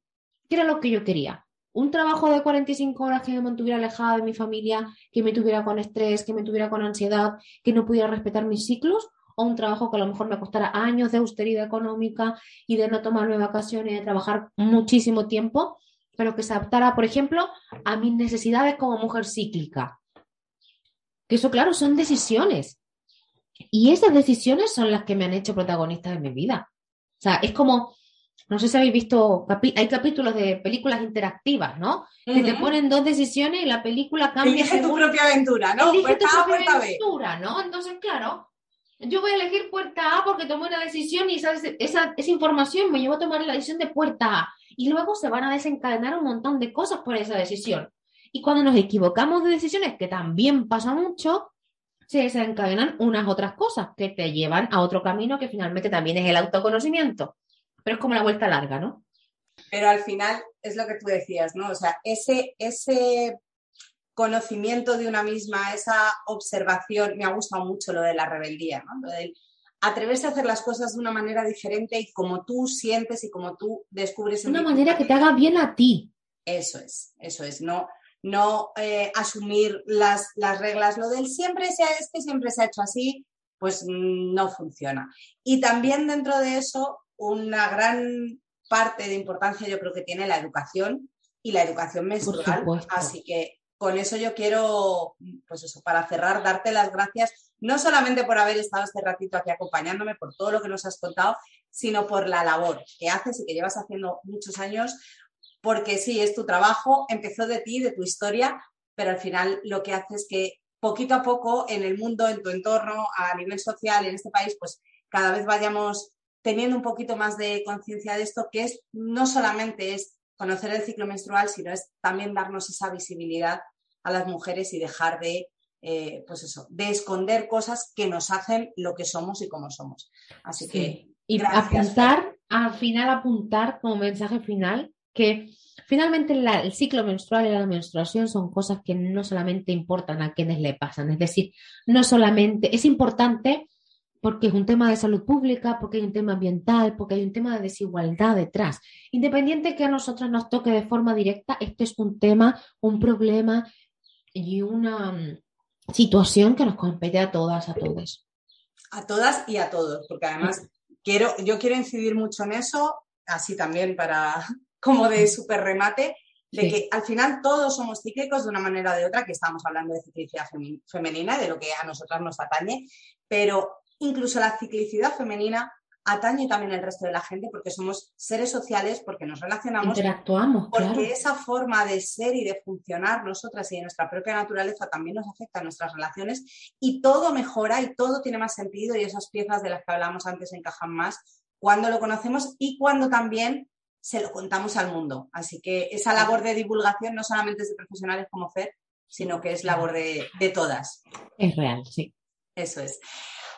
qué era lo que yo quería. Un trabajo de 45 horas que me mantuviera alejada de mi familia, que me tuviera con estrés, que me tuviera con ansiedad, que no pudiera respetar mis ciclos, o un trabajo que a lo mejor me costara años de austeridad económica y de no tomarme vacaciones y de trabajar muchísimo tiempo, pero que se adaptara, por ejemplo, a mis necesidades como mujer cíclica. Que eso, claro, son decisiones. Y esas decisiones son las que me han hecho protagonista de mi vida. O sea, es como, no sé si habéis visto, hay capítulos de películas interactivas, ¿no? Que te ponen dos decisiones y la película cambia. Elige tu según- propia aventura, ¿no? Elige tu Puerta A, propia B. aventura, ¿no? Entonces, claro, yo voy a elegir puerta A porque tomé una decisión y esa, esa, esa información me llevó a tomar la decisión de puerta A. Y luego se van a desencadenar un montón de cosas por esa decisión. Y cuando nos equivocamos de decisiones, que también pasa mucho, se desencadenan unas otras cosas que te llevan a otro camino que finalmente también es el autoconocimiento. Pero es como la vuelta larga, ¿no? Pero al final es lo que tú decías, ¿no? O sea, ese, ese conocimiento de una misma, esa observación, me ha gustado mucho lo de la rebeldía, ¿no? Lo del atreverse a hacer las cosas de una manera diferente y como tú sientes y como tú descubres. Una manera que te haga bien a ti. Eso es, eso es, no, no eh, asumir las, las reglas, lo del siempre sea este, siempre se ha hecho así, pues no funciona. Y también dentro de eso, una gran parte de importancia yo creo que tiene la educación y la educación menstrual. Así que con eso yo quiero, pues eso, para cerrar, darte las gracias, no solamente por haber estado este ratito aquí acompañándome, por todo lo que nos has contado, sino por la labor que haces y que llevas haciendo muchos años porque sí, es tu trabajo, empezó de ti, de tu historia, pero al final lo que hace es que poquito a poco en el mundo, en tu entorno, a nivel social, en este país, pues cada vez vayamos teniendo un poquito más de conciencia de esto, que es no solamente es conocer el ciclo menstrual, sino es también darnos esa visibilidad a las mujeres y dejar de, eh, pues eso, de esconder cosas que nos hacen lo que somos y cómo somos. Así que. Y gracias, apuntar, al final apuntar como mensaje final que finalmente la- el ciclo menstrual y la menstruación son cosas que no solamente importan a quienes le pasan, es decir, no solamente es importante porque es un tema de salud pública, porque hay un tema ambiental, porque hay un tema de desigualdad detrás. Independiente que a nosotros nos toque de forma directa, este es un tema, un problema y una mm, situación que nos compete a todas, a todos. A todas y a todos, porque además quiero, yo quiero incidir mucho en eso, así también para como de super remate, de que al final todos somos cíclicos de una manera o de otra, que estamos hablando de ciclicidad femenina, de lo que a nosotras nos atañe, pero incluso la ciclicidad femenina atañe también al resto de la gente porque somos seres sociales, porque nos relacionamos, interactuamos, porque esa forma de ser y de funcionar nosotras y de nuestra propia naturaleza también nos afecta a nuestras relaciones y todo mejora y todo tiene más sentido y esas piezas de las que hablamos antes encajan más cuando lo conocemos y cuando también se lo contamos al mundo. Así que esa labor de divulgación no solamente es de profesionales como FED, sino que es labor de, de todas. Es real, sí. Eso es.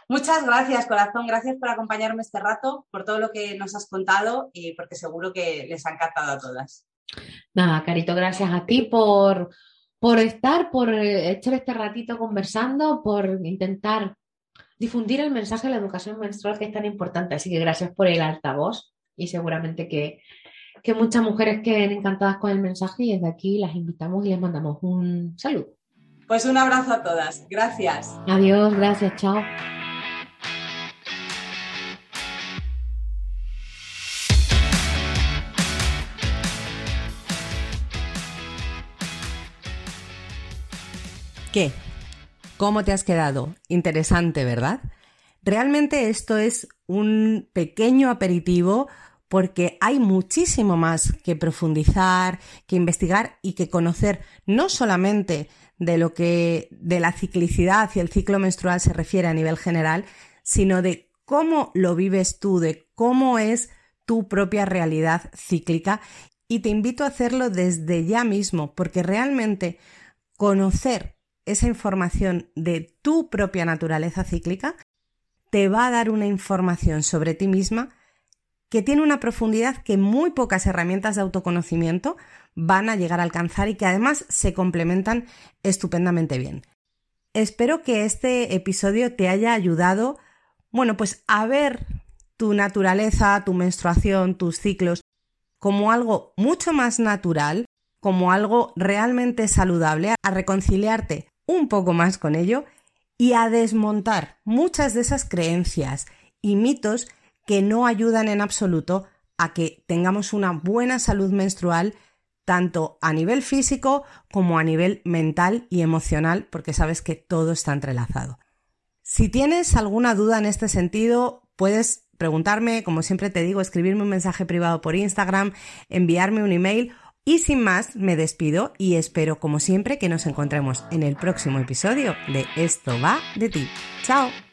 Muchas gracias, corazón. Gracias por acompañarme este rato, por todo lo que nos has contado y porque seguro que les ha encantado a todas. Nada, Carito, gracias a ti por, por estar, por eh, echar este ratito conversando, por intentar difundir el mensaje de la educación menstrual que es tan importante. Así que gracias por el altavoz y seguramente que, que muchas mujeres queden encantadas con el mensaje y desde aquí las invitamos y les mandamos un saludo. Pues un abrazo a todas. Gracias. Adiós, gracias, chao. ¿Qué? ¿Cómo te has quedado? Interesante, ¿verdad? Realmente esto es un pequeño aperitivo porque hay muchísimo más que profundizar, que investigar y que conocer no solamente de lo que de la ciclicidad y el ciclo menstrual se refiere a nivel general, sino de cómo lo vives tú, de cómo es tu propia realidad cíclica y te invito a hacerlo desde ya mismo, porque realmente conocer esa información de tu propia naturaleza cíclica te va a dar una información sobre ti misma que tiene una profundidad que muy pocas herramientas de autoconocimiento van a llegar a alcanzar y que además se complementan estupendamente bien. Espero que este episodio te haya ayudado, bueno, pues a ver tu naturaleza, tu menstruación, tus ciclos como algo mucho más natural, como algo realmente saludable, a reconciliarte un poco más con ello y a desmontar muchas de esas creencias y mitos que no ayudan en absoluto a que tengamos una buena salud menstrual tanto a nivel físico como a nivel mental y emocional, porque sabes que todo está entrelazado. Si tienes alguna duda en este sentido, puedes preguntarme, como siempre te digo, escribirme un mensaje privado por Instagram, enviarme un email y sin más, me despido y espero como siempre que nos encontremos en el próximo episodio de Esto va de ti. ¡Chao!